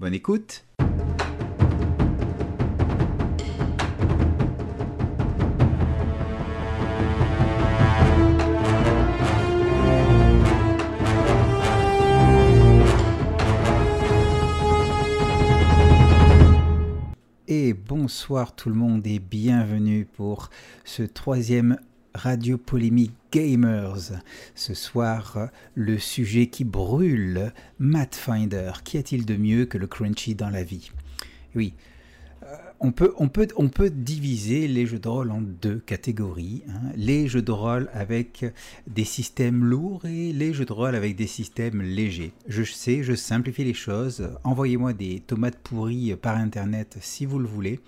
Bonne écoute. Et bonsoir tout le monde et bienvenue pour ce troisième Radio Polémique Gamers. Ce soir, le sujet qui brûle, Mathfinder. Qu'y a-t-il de mieux que le crunchy dans la vie? Oui, euh, on peut, on, peut, on peut diviser les jeux de rôle en deux catégories. Hein. Les jeux de rôle avec des systèmes lourds et les jeux de rôle avec des systèmes légers. Je sais, je simplifie les choses. Envoyez-moi des tomates pourries par Internet si vous le voulez.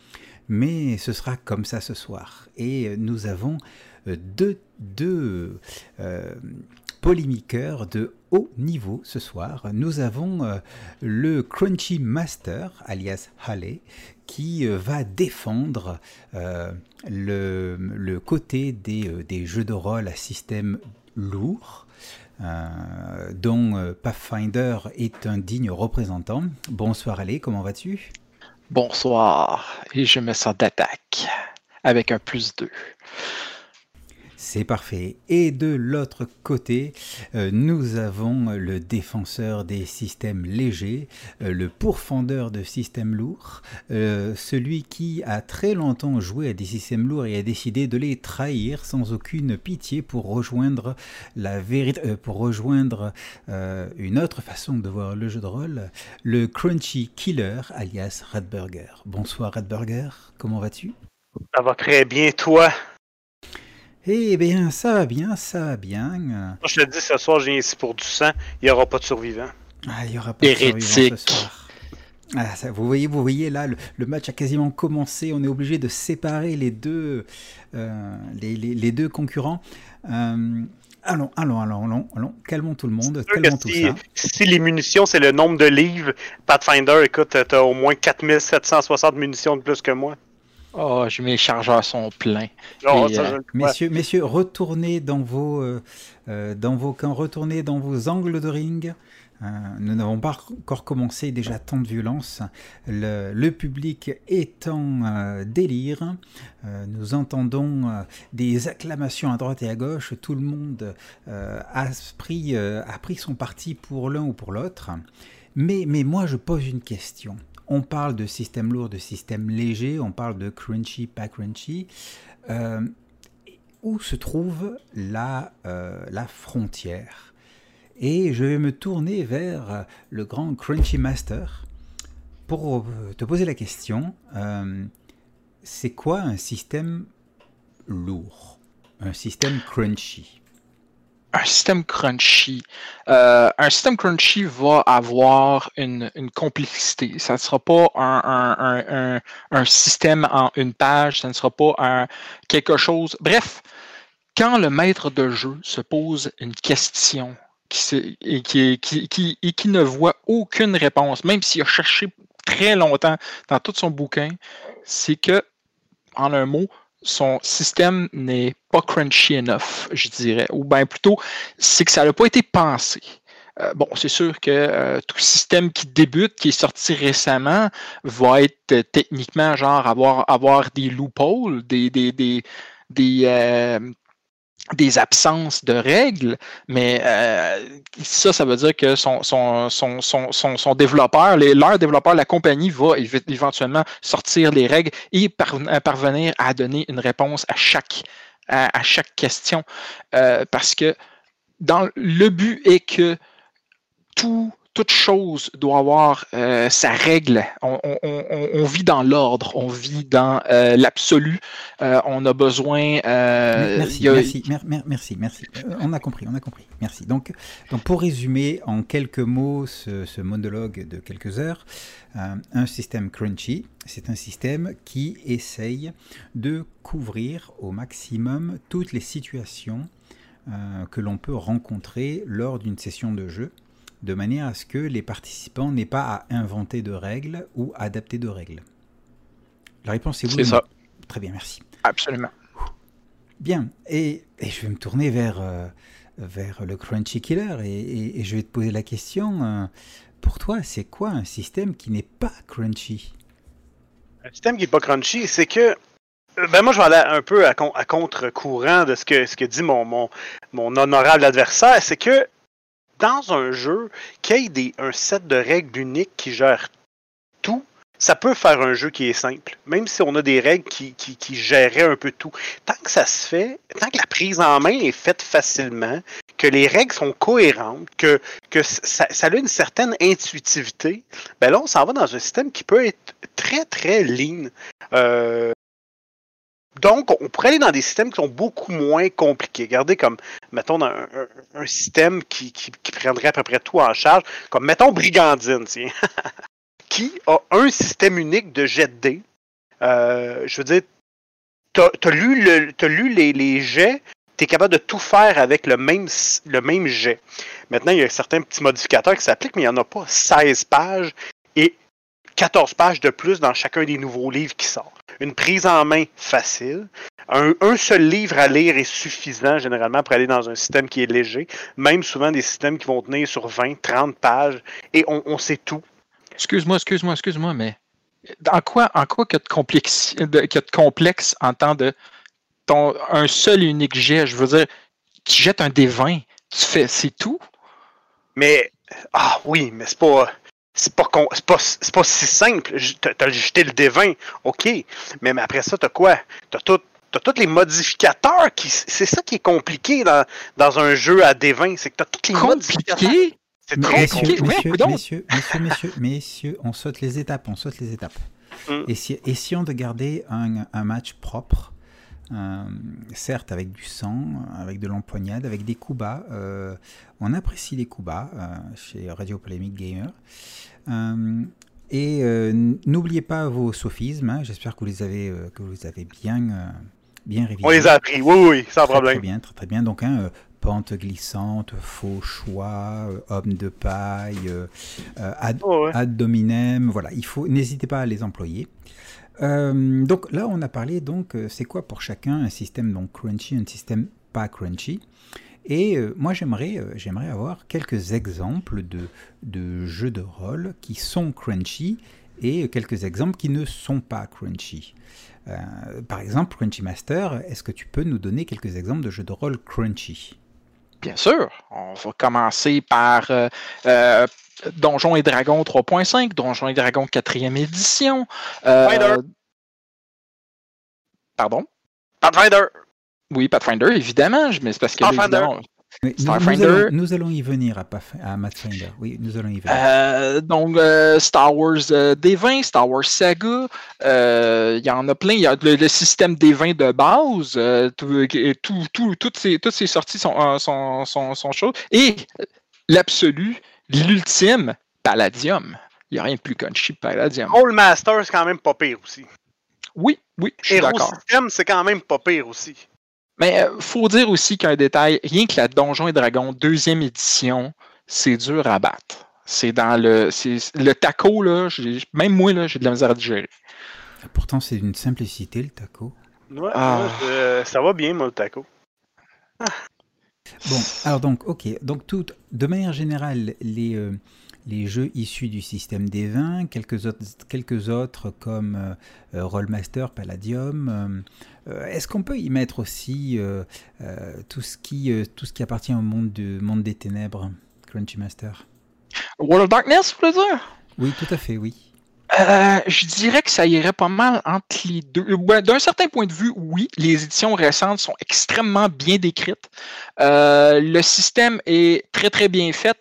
Mais ce sera comme ça ce soir. Et nous avons deux, deux euh, polémiqueurs de haut niveau ce soir. Nous avons euh, le Crunchy Master, alias Halle, qui euh, va défendre le, côté des, jeux de rôle à système lourd. dont Pathfinder est un digne représentant. Bonsoir Halle, comment vas-tu? Bonsoir, et je me sens d'attaque avec un plus 2. C'est parfait. Et de l'autre côté, euh, nous avons le défenseur des systèmes légers, euh, le pourfendeur de systèmes lourds, euh, celui qui a très longtemps joué à des systèmes lourds et a décidé de les trahir sans aucune pitié pour rejoindre la vérité, pour rejoindre une autre façon de voir le jeu de rôle, le Crunchy Killer, alias Radburger. Bonsoir Radburger, comment vas-tu? Ça va très bien, toi? Eh bien, ça va bien, ça va bien. Moi, je te dis, ce soir, j'ai ici pour du sang. Il n'y aura pas de survivants. Ah, il n'y aura pas de survivants ce soir. Ah, ça, vous voyez, vous voyez là, le, match a quasiment commencé. On est obligé de séparer les deux, euh, les, deux concurrents. Euh, allons, allons, allons, allons, allons, calmons tout le monde, calmons tout si, ça. Si les munitions, c'est le nombre de livres, Pathfinder, écoute, t'as au moins 4760 munitions de plus que moi. Oh, je, mes chargeurs sont pleins. Euh, messieurs, messieurs, retournez dans vos, euh, euh, dans vos camps, retournez dans vos angles de ring. nous n'avons pas encore commencé, déjà tant de violence. Le, public est en délire. nous entendons des acclamations à droite et à gauche. Tout le monde a, pris, a pris son parti pour l'un ou pour l'autre. Mais, mais moi, je pose une question. On parle de système lourd, de système léger, on parle de crunchy, pas crunchy. Euh, où se trouve la, euh, la frontière? Et je vais me tourner vers le grand Crunchy Master pour euh, te poser la question. c'est quoi un système lourd? Un système crunchy? Un système crunchy. Euh, un système crunchy va avoir une, complexité. Ça ne sera pas un, système en une page, ça ne sera pas un, quelque chose. Bref, quand le maître de jeu se pose une question qui, et, qui, et qui ne voit aucune réponse, même s'il a cherché très longtemps dans tout son bouquin, c'est que, en un mot, son système n'est pas crunchy enough, je dirais. Ou bien plutôt, c'est que ça n'a pas été pensé. Euh, bon, c'est sûr que euh, tout système qui débute, qui est sorti récemment, va être euh, techniquement genre avoir, avoir des loopholes, des, des, des, des des absences de règles, mais euh, ça, ça veut dire que son, développeur, leur développeur, la compagnie va éventuellement sortir les règles et parvenir à donner une réponse à chaque, question. Euh, parce que le but est que tout toute chose doit avoir euh, sa règle. On, vit dans l'ordre, on vit dans euh, l'absolu. Euh, on a besoin. merci, merci, merci, merci, on a compris, on a compris. Merci. Donc, donc pour résumer en quelques mots ce, monologue de quelques heures, un système crunchy, c'est un système qui essaye de couvrir au maximum toutes les situations que l'on peut rencontrer lors d'une session de jeu de manière à ce que les participants n'aient pas à inventer de règles ou adapter de règles. La réponse est oui. C'est ça. Très bien, merci. Absolument. Bien, et, je vais me tourner vers, euh, vers le Crunchy Killer et, je vais te poser la question. Euh, pour toi, c'est quoi un système qui n'est pas crunchy? Un système qui n'est pas crunchy, c'est que euh, ben moi, je vais aller un peu à, contre-courant de ce que, ce que dit mon, mon, mon honorable adversaire. C'est que dans un jeu, qu'il y ait un set de règles uniques qui gère tout, ça peut faire un jeu qui est simple, même si on a des règles qui, qui, géraient un peu tout. Tant que ça se fait, tant que la prise en main est faite facilement, que les règles sont cohérentes, que, ça a une certaine intuitivité, ben là, on s'en va dans un système qui peut être très, très lean. Euh, donc, on pourrait aller dans des systèmes qui sont beaucoup moins compliqués. Regardez comme, mettons, un, système qui, prendrait à peu près tout en charge, comme, mettons, Brigandine, qui a un système unique de jet de dés. Euh, je veux dire, tu as, lu, le, lu les, les jets, tu es capable de tout faire avec le même, le même jet. Maintenant, il y a certains petits modificateurs qui s'appliquent, mais il n'y en a pas 16 pages et 14 pages de plus dans chacun des nouveaux livres qui sortent une prise en main facile. Un, seul livre à lire est suffisant généralement pour aller dans un système qui est léger. Même souvent des systèmes qui vont tenir sur 20, 30 pages et on, sait tout. Excuse-moi, excuse-moi, excuse-moi, mais en quoi, en quoi que de, complexe, de complexe en temps de ton, un seul et unique jet? Je veux dire, tu jettes un des 20, tu fais, c'est tout? Mais, ah oui, mais c'est pas c'est pas, pas, pas, si simple. T'as jeté le D20, ok. Mais, après ça, t'as quoi? T'as tout. T'as tous les modificateurs qui. C'est ça qui est compliqué dans, dans un jeu à D20. C'est que t'as tous les modificateurs. C'est trop compliqué. Messieurs, messieurs, messieurs, messieurs, messieurs, on saute les étapes. On saute les étapes. Mm. Essayons de garder un, un match propre. Euh, certes avec du sang, avec de l'empoignade, avec des coups bas. Euh, on apprécie les coups bas euh, chez Radio Polémique Gamer. et n'oubliez pas vos sophismes. Hein. J'espère que vous les avez, que vous avez bien, bien révisés. On les a appris, oui, oui, sans problème. Très bien, très, très bien. Donc, hein, pente glissante, faux choix, homme de paille, ad, oh, ad. Voilà, il faut, n'hésitez pas à les employer. Euh, donc là, on a parlé, donc, euh, c'est quoi pour chacun un système donc crunchy, un système pas crunchy. Et euh, moi, j'aimerais, j'aimerais avoir quelques exemples de, de jeux de rôle qui sont crunchy et quelques exemples qui ne sont pas crunchy. par exemple, Crunchy Master, est-ce que tu peux nous donner quelques exemples de jeux de rôle crunchy? Bien sûr. On va commencer par Donjons et Dragons 3.5, Donjons et Dragons 4e édition. Euh, pardon? Pathfinder. Oui, Pathfinder, évidemment, mais c'est parce que Starfinder. Nous, allons y venir à, à Pathfinder. Oui, nous allons y venir. Euh, donc, euh, Star Wars D20, Star Wars Saga, il y en a plein. Il y a le, système D20 de base. tout, toutes, ces, toutes ces sorties sont, sont, sont, sont chaudes. Et l'absolu, l'ultime Palladium. Il n'y a rien de plus crunchy que Palladium. All Master, c'est quand même pas pire aussi. Oui, oui, je suis d'accord. System, c'est quand même pas pire aussi. Mais il euh, faut dire aussi qu'un détail, rien que la Donjon et Dragon deuxième édition, c'est dur à battre. C'est dans le. Le taco, là, même moi, là, j'ai de la misère à digérer. Pourtant, c'est d'une simplicité, le taco. Ouais, ah. ça va bien, moi, le taco. Bon, alors donc, ok. Donc, tout, de manière générale, les, euh, les jeux issus du système des vins, quelques autres, quelques autres comme euh, Rollmaster, Palladium. Euh, est-ce qu'on peut y mettre aussi tout, ce qui, tout ce qui appartient au monde, du, monde des ténèbres, Crunchy Master? World of Darkness, vous voulez dire? Oui, tout à fait, oui. Euh, je dirais que ça irait pas mal entre les deux. Euh, d'un certain point de vue, oui, les éditions récentes sont extrêmement bien décrites. Euh, le système est très très bien fait.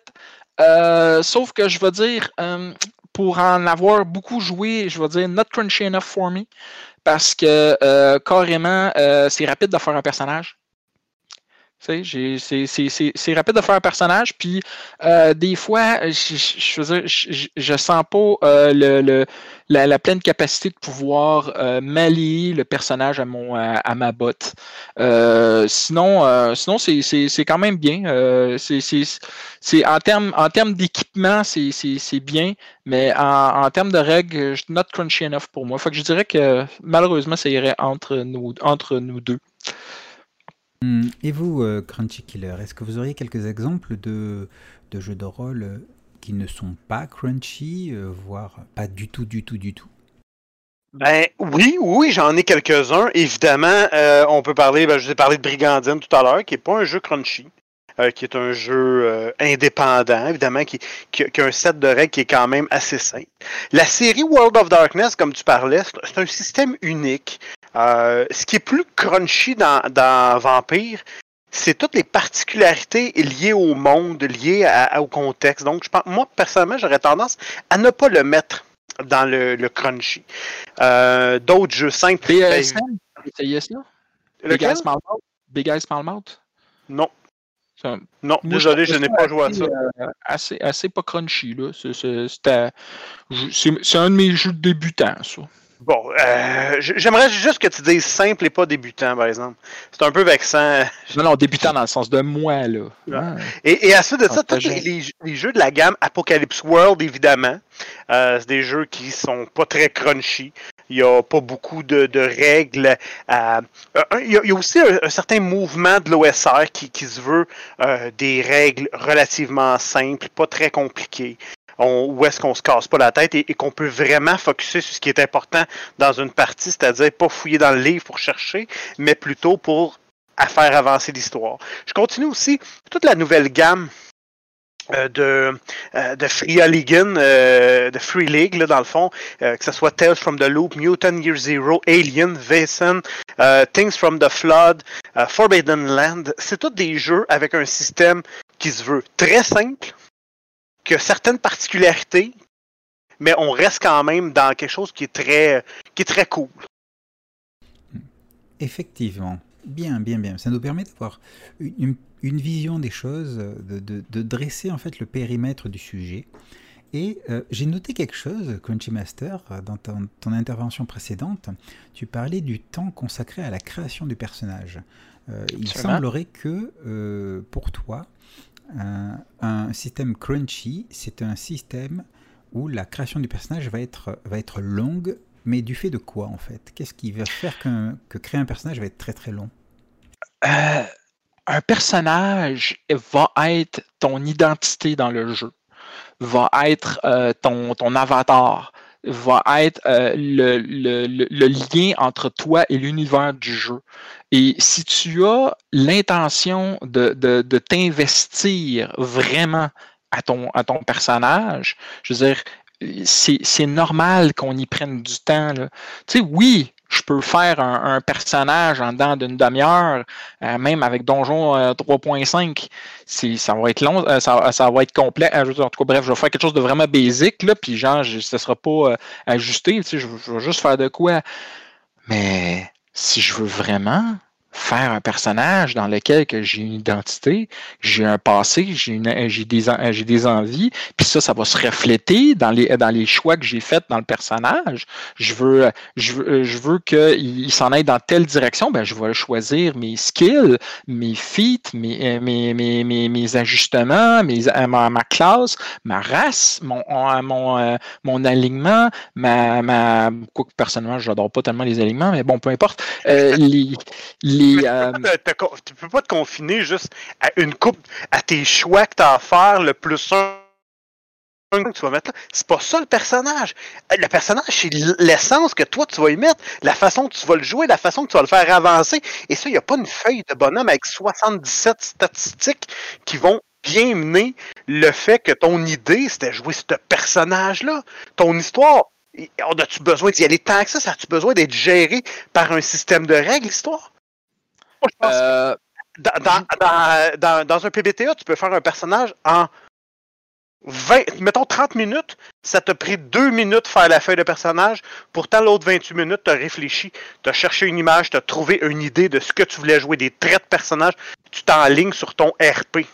Sauf que je veux dire, pour en avoir beaucoup joué, je veux dire, not crunchy enough for me, parce que carrément, c'est rapide de faire un personnage. C'est rapide de faire un personnage, puis euh, des fois, je, je, sens pas euh, la, pleine capacité de pouvoir euh, m'allier le personnage à, mon, à, ma botte. sinon, sinon c'est quand même bien. c'est en termes en d'équipement, c'est bien, mais en, termes de règles, not crunchy enough pour moi. Je dirais que malheureusement, ça irait entre nous, entre nous deux. Et vous, euh, Crunchy Killer, est-ce que vous auriez quelques exemples de, de jeux de rôle euh, qui ne sont pas crunchy, euh, voire pas du tout, du tout, du tout? Ben oui, oui, j'en ai quelques-uns. Évidemment, on peut parler, ben, je vous ai parlé de Brigandine tout à l'heure, qui n'est pas un jeu crunchy. qui est un jeu indépendant, évidemment, qui, qui, a un set de règles qui est quand même assez simple. La série World of Darkness, comme tu parlais, c'est un système unique euh, ce qui est plus crunchy dans, Vampire, c'est toutes les particularités liées au monde, liées au contexte. Donc, je pense, moi, personnellement, j'aurais tendance à ne pas le mettre dans le, crunchy. Euh, d'autres jeux simples. BSM, ça? Big Eyes Small Mouth? Big Eyes Small Mouth? Non. non, désolé, je n'ai pas joué à ça. Euh, assez, assez pas crunchy, là. C'est un de mes jeux débutants, ça. Bon, euh, j'aimerais juste que tu dises simple et pas débutant, par exemple. C'est un peu vexant. Non, non, débutant dans le sens de moi, là. Et, à suite de ça, tous les, jeux de la gamme Apocalypse World, évidemment, euh, c'est des jeux qui sont pas très crunchy. Il n'y a pas beaucoup de, règles. Euh, il, y a, aussi un, certain mouvement de l'OSR qui, qui, se veut des règles relativement simples, pas très compliquées où est-ce qu'on se casse pas la tête et, qu'on peut vraiment focuser sur ce qui est important dans une partie, c'est-à-dire pas fouiller dans le livre pour chercher, mais plutôt pour faire avancer l'histoire. Je continue aussi toute la nouvelle gamme euh, de, euh, de Free euh, de Free League, dans le fond, que ce soit Tales from the Loop, Mutant Year Zero, Alien, Vason, Things from the Flood, Forbidden Land. C'est tous des jeux avec un système qui se veut très simple, qui a certaines particularités, mais on reste quand même dans quelque chose qui est très, qui est très cool. Effectivement. Bien, bien, bien. Ça nous permet d'avoir une, vision des choses, de, dresser en fait le périmètre du sujet. Et euh, j'ai noté quelque chose, Crunchy Master, dans ton, intervention précédente. Tu parlais du temps consacré à la création du personnage. Euh, il semblerait que euh, pour toi, un, système crunchy, c'est un système où la création du personnage va être, va être longue, mais du fait de quoi en fait? Qu'est-ce qui va faire que créer un personnage va être très très long? Euh, Un personnage va être ton identité dans le jeu, va être euh, ton, ton avatar, va être euh, le, le, lien entre toi et l'univers du jeu. Et si tu as l'intention de, de, t'investir vraiment à ton, à ton personnage, je veux dire, c'est normal qu'on y prenne du temps. Tu sais, oui, je peux faire un, personnage en dedans d'une demi-heure, euh, même avec Donjon 3.5. Euh, ça va être long, euh, ça, va être complet. en tout cas, bref, je vais faire quelque chose de vraiment basique, là, puis genre, ce ne sera pas ajusté. je, je vais juste faire de quoi. Mais si je veux vraiment faire un personnage dans lequel j'ai une identité, j'ai un passé, j'ai des, j'ai des envies, puis ça, ça va se refléter dans les, dans les choix que j'ai faits dans le personnage. Je veux, je veux, je veux qu'il s'en aille dans telle direction, ben, je vais choisir mes skills, mes feats, mes, mes, mes, mes, ajustements, mes, ma, ma, classe, ma race, mon, mon, mon alignement, ma, ma, quoi que personnellement, je n'adore pas tellement les alignements, mais bon, peu importe. Euh, les euh, tu, peux pas te confiner juste à une coupe, à tes choix que tu as à faire, le plus un que tu vas mettre là. C'est pas ça le personnage. Euh, le personnage, c'est l'essence que toi tu vas y mettre, la façon que tu vas le jouer, la façon que tu vas le faire avancer. Et ça, il n'y a pas une feuille de bonhomme avec 77 statistiques qui vont bien mener le fait que ton idée, c'était jouer ce personnage-là. Ton histoire, as-tu besoin d'y aller tant que ça? As-tu besoin d'être géré par un système de règles, l'histoire? Euh, dans, un PBTA, tu peux faire un personnage en 20, mettons 30 minutes, ça t'a pris 2 minutes faire la feuille de personnage. Pourtant, l'autre 28 minutes, t'as réfléchi, t'as cherché une image, t'as trouvé une idée de ce que tu voulais jouer, des traits de personnage. Tu t'enlignes sur ton RP.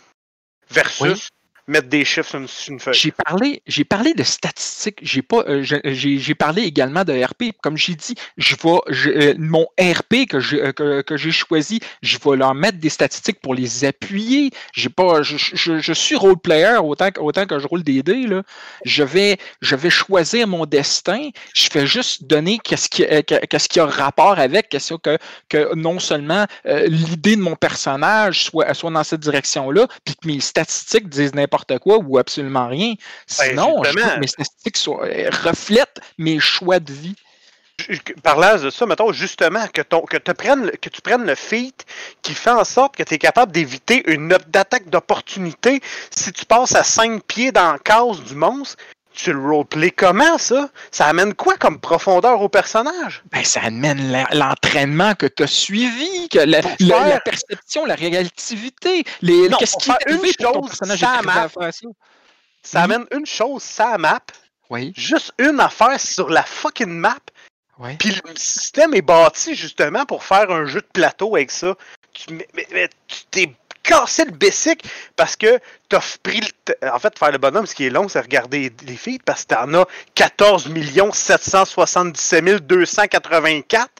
Versus mettre des chiffres sur une, feuille. J'ai parlé, j'ai parlé de statistiques. J'ai pas, euh, j'ai parlé également de RP. Comme j'ai dit, je vais, euh, mon RP que j'ai euh, que, j'ai choisi, je vais leur mettre des statistiques pour les appuyer. J'ai pas, je, je, suis role player autant, autant que je roule des dés là. Je vais, je vais choisir mon destin. Je fais juste donner qu'est-ce qui, qu'est-ce qui a rapport avec, qu'est-ce que, que non seulement l'idée de mon personnage soit, soit dans cette direction-là, puis que mes statistiques disent n'importe quoi ou absolument rien. Ben, Sinon, je trouve que mes statistiques euh, reflètent mes choix de vie. Parlant de ça, mettons justement que, ton, que, te que tu prennes le feat qui fait en sorte que tu es capable d'éviter une attaque d'opportunité si tu passes à 5 pieds dans la case du monstre. Tu le roleplay comment, ça? Ça amène quoi comme profondeur au personnage? Ben, ça amène l'entraînement que tu as suivi, que la, perception, la réactivité, les, qu'est-ce qui est une chose, ça, map. ça mhm. amène une chose, ça map. Oui. Juste une affaire sur la fucking map. Oui. Puis le système est bâti justement pour faire un jeu de plateau avec ça. Tu, mais, mais tu t'es casser le basic parce que t'as pris le En fait, faire le bonhomme, ce qui est long, c'est regarder les filles parce que t'en as 14 777 284.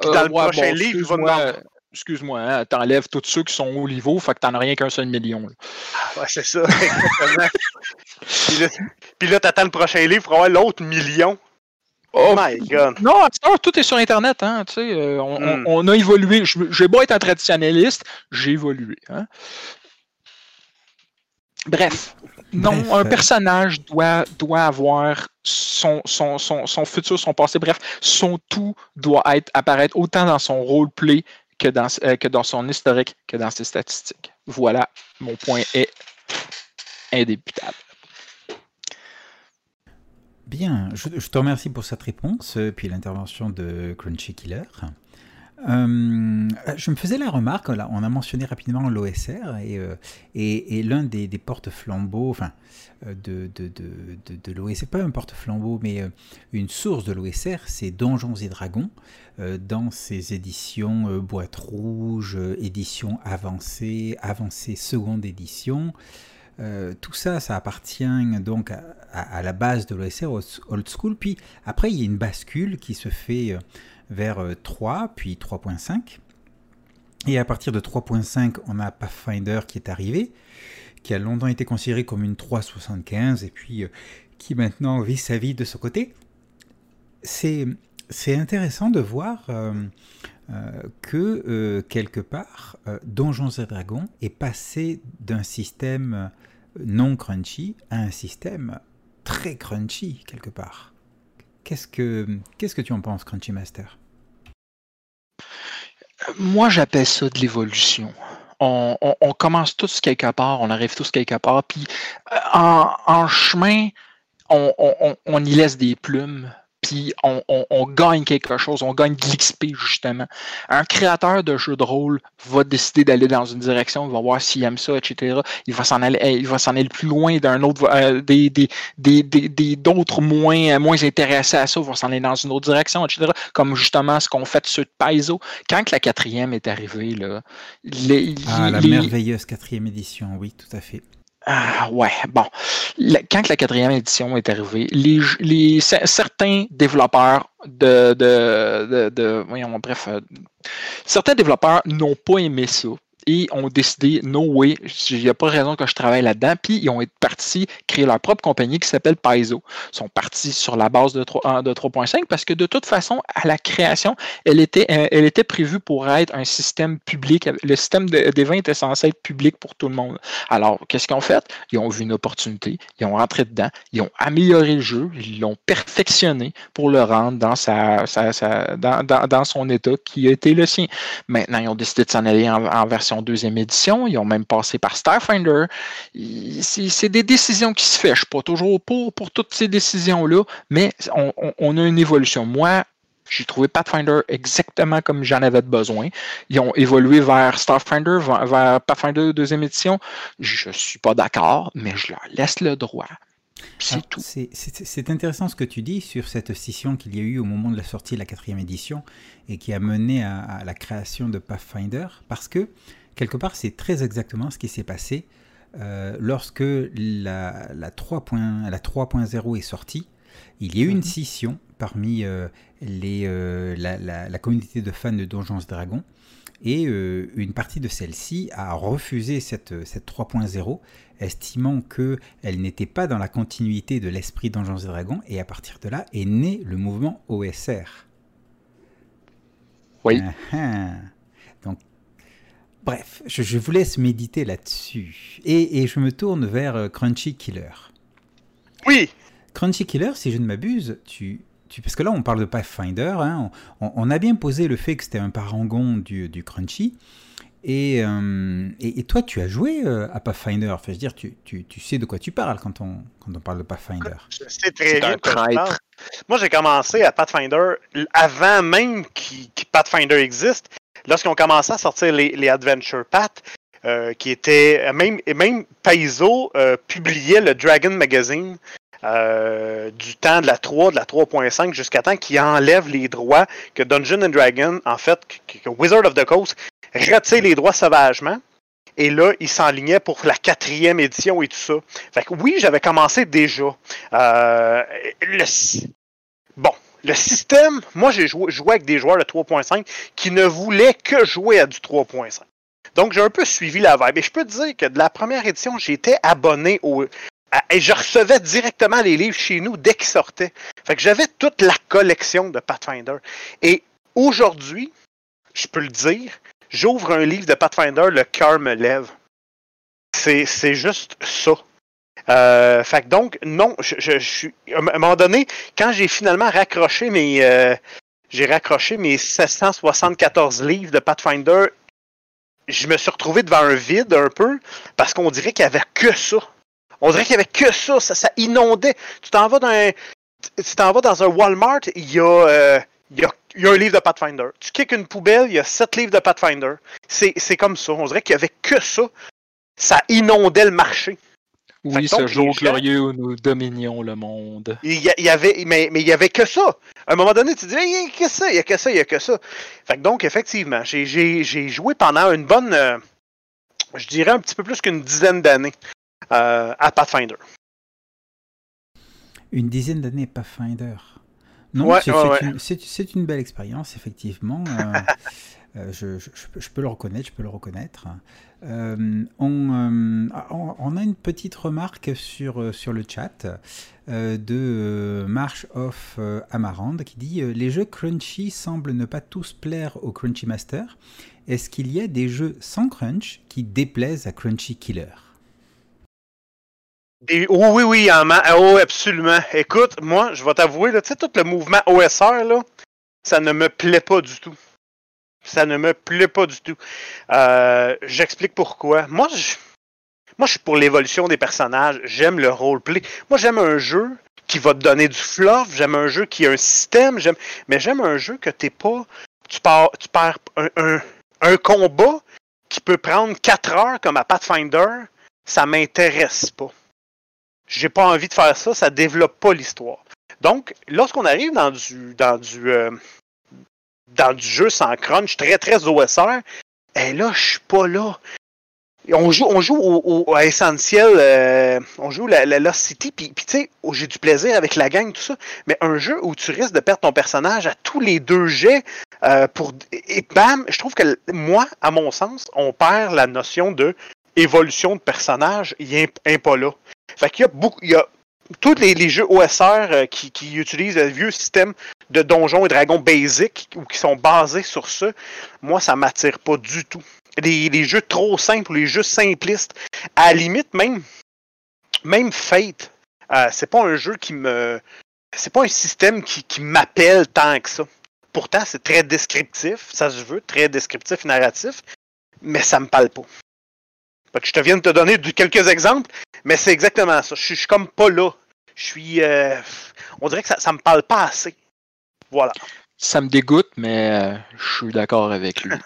Puis dans le prochain livre, il va. Excuse-moi, hein, t'enlèves tous ceux qui sont au niveau, fait que t'en as rien qu'un seul million. Ah, ouais, c'est ça, exactement. puis là, là t'attends le prochain livre pour avoir l'autre million. Oh my God. Non, tout est sur Internet. Hein, tu sais, euh, hmm. on, a évolué. J'ai beau être un traditionnaliste, j'ai évolué. Hein. Bref, non, un personnage doit, doit avoir son, son, son, futur, son passé, bref, son tout doit être, apparaître autant dans son roleplay que dans, euh, que dans son historique, que dans ses statistiques. Voilà, mon point est indébutable. Bien, je, te remercie pour cette réponse, euh, puis l'intervention de Crunchy Killer. Euh, je me faisais la remarque, là, on a mentionné rapidement l'OSR et, euh, et, l'un des, porte-flambeaux, enfin, de, de, de, de l'OSR, pas un porte-flambeau, mais une source de l'OSR, c'est Donjons et Dragons, dans ses éditions boîte rouge, édition avancée, avancée seconde édition. Euh, tout ça, ça appartient donc à, la base de l'OSR old school. Puis après, il y a une bascule qui se fait euh, vers 3, euh, puis 3.5. Et à partir de 3.5, on a Pathfinder qui est arrivé, qui a longtemps été considéré comme une 3.75 et puis qui maintenant vit sa vie de ce côté. C'est intéressant de voir que quelque part, Donjons et Dragons est passé d'un système non crunchy à un système très crunchy quelque part. Qu'est-ce que, que tu en penses, Crunchy Master? Moi, j'appelle ça de l'évolution. On, commence tous quelque part, on arrive tous quelque part, puis euh, en, chemin, on, on, y laisse des plumes, on, gagne quelque chose, on gagne de l'XP justement. Un créateur de jeu de rôle va décider d'aller dans une direction, il va voir s'il aime ça, etc. Il va s'en aller, il va s'en aller plus loin d'un autre, euh, des, des, d'autres moins, moins intéressés à ça, vont s'en aller dans une autre direction, etc. Comme justement ce qu'on fait sur Paizo. Quand la quatrième est arrivée, là, ah, la merveilleuse quatrième édition, oui, tout à fait. Ah ouais, bon. quand la quatrième édition est arrivée, les, certains développeurs de, de, de, voyons, bref, euh, certains développeurs n'ont pas aimé ça et ont décidé, no way, il n'y a pas de raison que je travaille là-dedans. Puis ils ont été partis créer leur propre compagnie qui s'appelle Paizo. Ils sont partis sur la base de 3.5 parce que de toute façon, à la création, elle était, euh, elle était prévue pour être un système public. Le système des vins était censé être public pour tout le monde. Alors, qu'est-ce qu'ils ont fait? Ils ont vu une opportunité, ils ont rentré dedans, ils ont amélioré le jeu, ils l'ont perfectionné pour le rendre dans, sa, dans, dans, son état qui a été le sien. Maintenant, ils ont décidé de s'en aller en version deuxième édition. Ils ont même passé par Starfinder. C'est des décisions qui se font. Je ne suis pas toujours pour, pour toutes ces décisions-là, mais on, a une évolution. Moi, J'ai trouvé Pathfinder exactement comme j'en avais besoin. Ils ont évolué vers Starfinder, vers Pathfinder deuxième édition. Je ne suis pas d'accord, mais je leur laisse le droit. C'est tout. C'est intéressant ce que tu dis sur cette scission qu'il y a eu au moment de la sortie de la quatrième édition et qui a mené à, la création de Pathfinder, parce que quelque part c'est très exactement ce qui s'est passé euh, lorsque la, la 3.0 est sortie. Il y a eu une mhm. scission parmi euh, les, euh, la, communauté de fans de Donjons et Dragons. Et euh, une partie de celle-ci a refusé cette, cette 3.0, estimant qu'elle n'était pas dans la continuité de l'esprit Donjons et Dragons. Et à partir de là est né le mouvement OSR. Oui. Ah, ah. Donc, bref, je, vous laisse méditer là-dessus. Et, et, je me tourne vers Crunchy Killer. Oui. Crunchy Killer, si je ne m'abuse, tu, parce que là, on parle de Pathfinder. Hein, on, a bien posé le fait que c'était un parangon du, Crunchy. Euh, et, et, toi, tu as joué euh, à Pathfinder. Enfin, je veux dire, tu, tu, tu, sais de quoi tu parles quand on, quand on parle de Pathfinder. Je sais très bien. Moi, j'ai commencé à Pathfinder avant même que Pathfinder existe. Lorsqu'on commençait à sortir les, les Adventure Path, euh, qui était même même Paizo publiait le Dragon Magazine euh, du temps de la 3, de la 3.5 jusqu'à temps qu'ils enlèvent les droits que Dungeon Dragon, en fait, que, Wizard of the Coast retire les droits sauvagement. Et là, il s'enlignait pour la quatrième édition et tout ça. Fait que oui, j'avais commencé déjà. Euh, bon, le système, moi j'ai joué, avec des joueurs de 3.5 qui ne voulaient que jouer à du 3.5. Donc j'ai un peu suivi la vibe. Et je peux te dire que de la première édition, j'étais abonné au, et je recevais directement les livres chez nous dès qu'ils sortaient. Fait que j'avais toute la collection de Pathfinder. Et aujourd'hui, je peux le dire, j'ouvre un livre de Pathfinder, le cœur me lève. C'est juste ça. Euh, fait que donc, non, je, suis. À un moment donné, quand j'ai finalement raccroché mes. Euh, j'ai raccroché mes 774 livres de Pathfinder, je me suis retrouvé devant un vide un peu, parce qu'on dirait qu'il n'y avait que ça. On dirait qu'il n'y avait que ça, ça, inondait. Tu t'en vas dans un, tu t'en vas dans un Walmart, il y a, euh, il y a il y a un livre de Pathfinder. Tu kicks une poubelle, il y a sept livres de Pathfinder. C'est, c'est comme ça. On dirait qu'il n'y avait que ça. Ça inondait le marché. Oui, ce jour glorieux où nous dominions le monde. Il y, avait, mais, mais il n'y avait que ça. À un moment donné, tu dis, il n'y a que ça, il n'y a que ça, il n'y a que ça. Fait que donc, effectivement, j'ai, j'ai joué pendant une bonne, euh, je dirais un petit peu plus qu'une dizaine d'années. Euh, à Pathfinder. Une dizaine d'années Pathfinder. Non, c'est une, belle expérience, effectivement. Euh, euh, je, peux le reconnaître, je peux le reconnaître. On, on, a une petite remarque sur, sur le chat de March of Amarand qui dit Les jeux crunchy semblent ne pas tous plaire au Crunchy Master. Est-ce qu'il y a des jeux sans crunch qui déplaisent à Crunchy Killer? Oui, oui, oui, oh, absolument. Écoute, moi, je vais t'avouer, tu sais, tout le mouvement OSR, là, ça ne me plaît pas du tout. Ça ne me plaît pas du tout. Euh, j'explique pourquoi. Moi, je, suis pour l'évolution des personnages. J'aime le roleplay. Moi, j'aime un jeu qui va te donner du fluff. J'aime un jeu qui a un système. J'aime, mais j'aime un jeu que t'es pas. Tu perds, tu perds un, combat qui peut prendre 4 heures comme à Pathfinder. Ça m'intéresse pas j'ai pas envie de faire ça, ça développe pas l'histoire. Donc, lorsqu'on arrive dans du dans du euh, dans du jeu sans crunch, très très OSR, et là, je suis pas là. On joue, on joue au, Essentiel, euh, on joue la, la Lost City, puis, tu sais, j'ai du plaisir avec la gang, tout ça. Mais un jeu où tu risques de perdre ton personnage à tous les deux jets, euh, pour et bam, je trouve que moi, à mon sens, on perd la notion de évolution de personnage, il n'est pas là. Fait qu'il y a beaucoup, il y a tous les, jeux OSR euh, qui, utilisent le vieux système de donjons et dragons basic ou qui sont basés sur ça, moi, ça m'attire pas du tout. Les, jeux trop simples les jeux simplistes, à la limite, même, même Fate, euh, c'est pas un jeu qui me. C'est pas un système qui, m'appelle tant que ça. Pourtant, c'est très descriptif, ça se veut, très descriptif et narratif, mais ça me parle pas je te viens de te donner quelques exemples, mais c'est exactement ça. Je suis, comme pas là. Je suis. Euh, on dirait que ça, ça me parle pas assez. Voilà. Ça me dégoûte, mais je suis d'accord avec lui.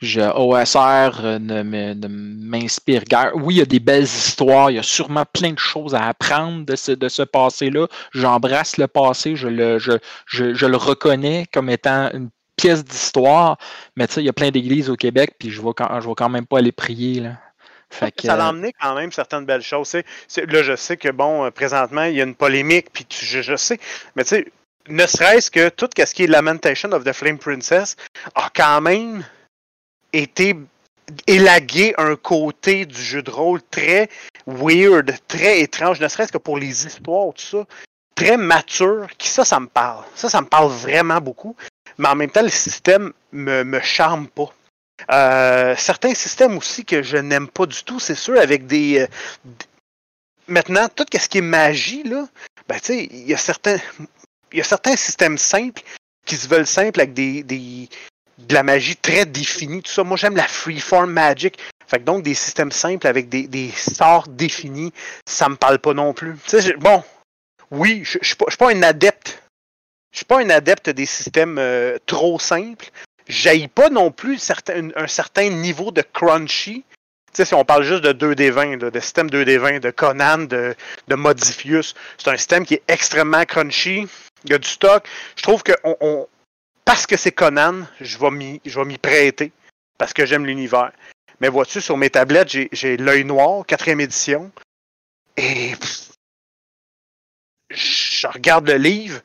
Je, OSR euh, ne, m'inspire guère. Oui, il y a des belles histoires, il y a sûrement plein de choses à apprendre de ce, de ce passé-là. J'embrasse le passé, je le, je, je, le reconnais comme étant une pièce d'histoire, mais tu sais, il y a plein d'églises au Québec, puis je ne vais, quand, je quand même pas aller prier. Là. Fait que, ça l'a emmené quand même certaines belles choses. là, je sais que, bon, euh, présentement, il y a une polémique, puis je, je sais, mais tu sais, ne serait-ce que tout ce qui est Lamentation of the Flame Princess a quand même été élagué un côté du jeu de rôle très weird, très étrange, ne serait-ce que pour les histoires, tout ça, très mature, qui ça, ça me parle. Ça, ça me parle vraiment beaucoup. Mais en même temps, le système me, me charme pas. Euh, certains systèmes aussi que je n'aime pas du tout, c'est sûr, avec des, euh, Maintenant, tout ce qui est magie, là, ben, tu sais, il y a certains. Il y a certains systèmes simples qui se veulent simples avec des, de la magie très définie, tout ça. Moi, j'aime la freeform magic. Fait que donc, des systèmes simples avec des, des sorts définis, ça me parle pas non plus. Bon, oui, je, suis pas, un adepte. Je suis pas un adepte des systèmes euh, trop simples. J'aille pas non plus un, certain niveau de crunchy. Tu sais, si on parle juste de 2D20, de système 2D20, de Conan, de, Modifius, c'est un système qui est extrêmement crunchy. Il y a du stock. Je trouve qu'on on, parce que c'est Conan, je vais m'y prêter parce que j'aime l'univers. Mais vois-tu, sur mes tablettes, j'ai l'œil noir, quatrième édition. Et je regarde le livre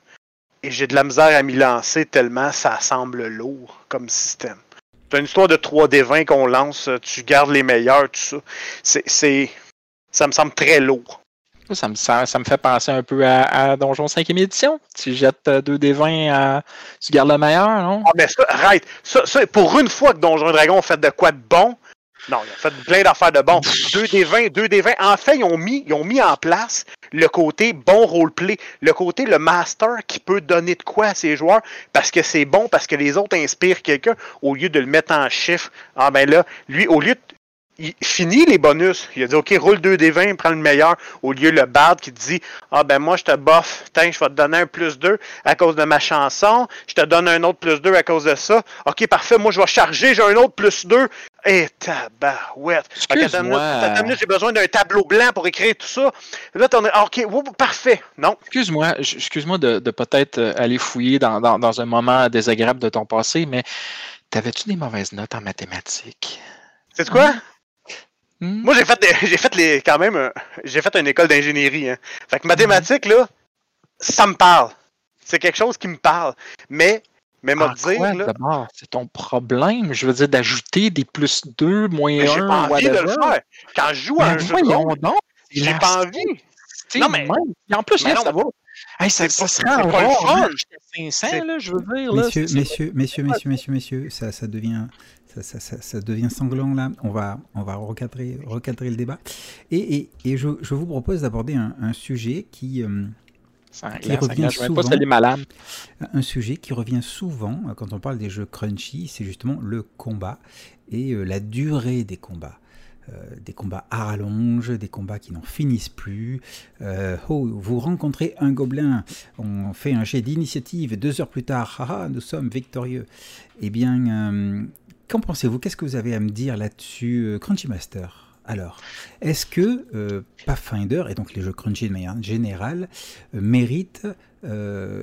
et j'ai de la misère à m'y lancer tellement ça semble lourd comme système. C'est une histoire de 3D20 qu'on lance, tu gardes les meilleurs, tout ça. C'est, ça me semble très lourd. Ça me, ça, me fait penser un peu à, Donjon 5e édition. Tu jettes 2 des 20 tu gardes le meilleur, non? Ah, mais ça, arrête. Ça, pour une fois que Donjon Dragon a fait de quoi de bon, non, ils ont fait plein d'affaires de bon. 2 des 20, 2 des 20. En fait, ils ont mis, ils ont mis en place le côté bon roleplay, le côté le master qui peut donner de quoi à ses joueurs parce que c'est bon, parce que les autres inspirent quelqu'un au lieu de le mettre en chiffre. Ah ben là, lui, au lieu de il finit les bonus. Il a dit OK, roule 2 des 20, prends le meilleur. Au lieu le bard qui te dit Ah ben moi je te bof, tiens, je vais te donner un plus 2 à cause de ma chanson, je te donne un autre plus 2 à cause de ça. OK, parfait, moi je vais charger, j'ai un autre plus 2. Eh tabarouette. Excuse-moi. J'ai besoin d'un tableau blanc pour écrire tout ça. Là, t'en es. OK, parfait. Non. Excuse-moi, excuse-moi de, peut-être euh, aller fouiller dans, dans un moment désagréable de ton passé, mais t'avais-tu des mauvaises notes en mathématiques? C'est quoi? Hmm. Moi, j'ai fait, j'ai fait les, quand même, euh, j'ai fait une école d'ingénierie. Hein. Fait que mathématiques, là, ça me parle. C'est quelque chose qui me parle. Mais, mais m'a dire, là. C'est ton problème, je veux dire, d'ajouter des plus 2, moins 1. J'ai pas envie de le faire. Quand je joue à un jeu j'ai pas envie. Non, mais. En plus, là, ça va. Hey, ça, ça serait un rare. 500, là, je veux dire. Messieurs, messieurs, messieurs, messieurs, messieurs, messieurs, ça, ça devient ça, ça, ça, devient sanglant là. On va, on va recadrer, recadrer le débat. Et, et, et je, je, vous propose d'aborder un, un, sujet qui, euh, qui revient souvent. Un sujet qui revient souvent euh, quand on parle des jeux crunchy, c'est justement le combat et euh, la durée des combats. des combats à rallonge, des combats qui n'en finissent plus. oh, vous rencontrez un gobelin, on fait un jet d'initiative, deux heures plus tard, haha, nous sommes victorieux. Eh bien, Qu'en pensez-vous? Qu'est-ce que vous avez à me dire là-dessus, euh, Crunchy Master? Alors, est-ce que euh, Pathfinder, et donc les jeux Crunchy de manière générale, euh, méritent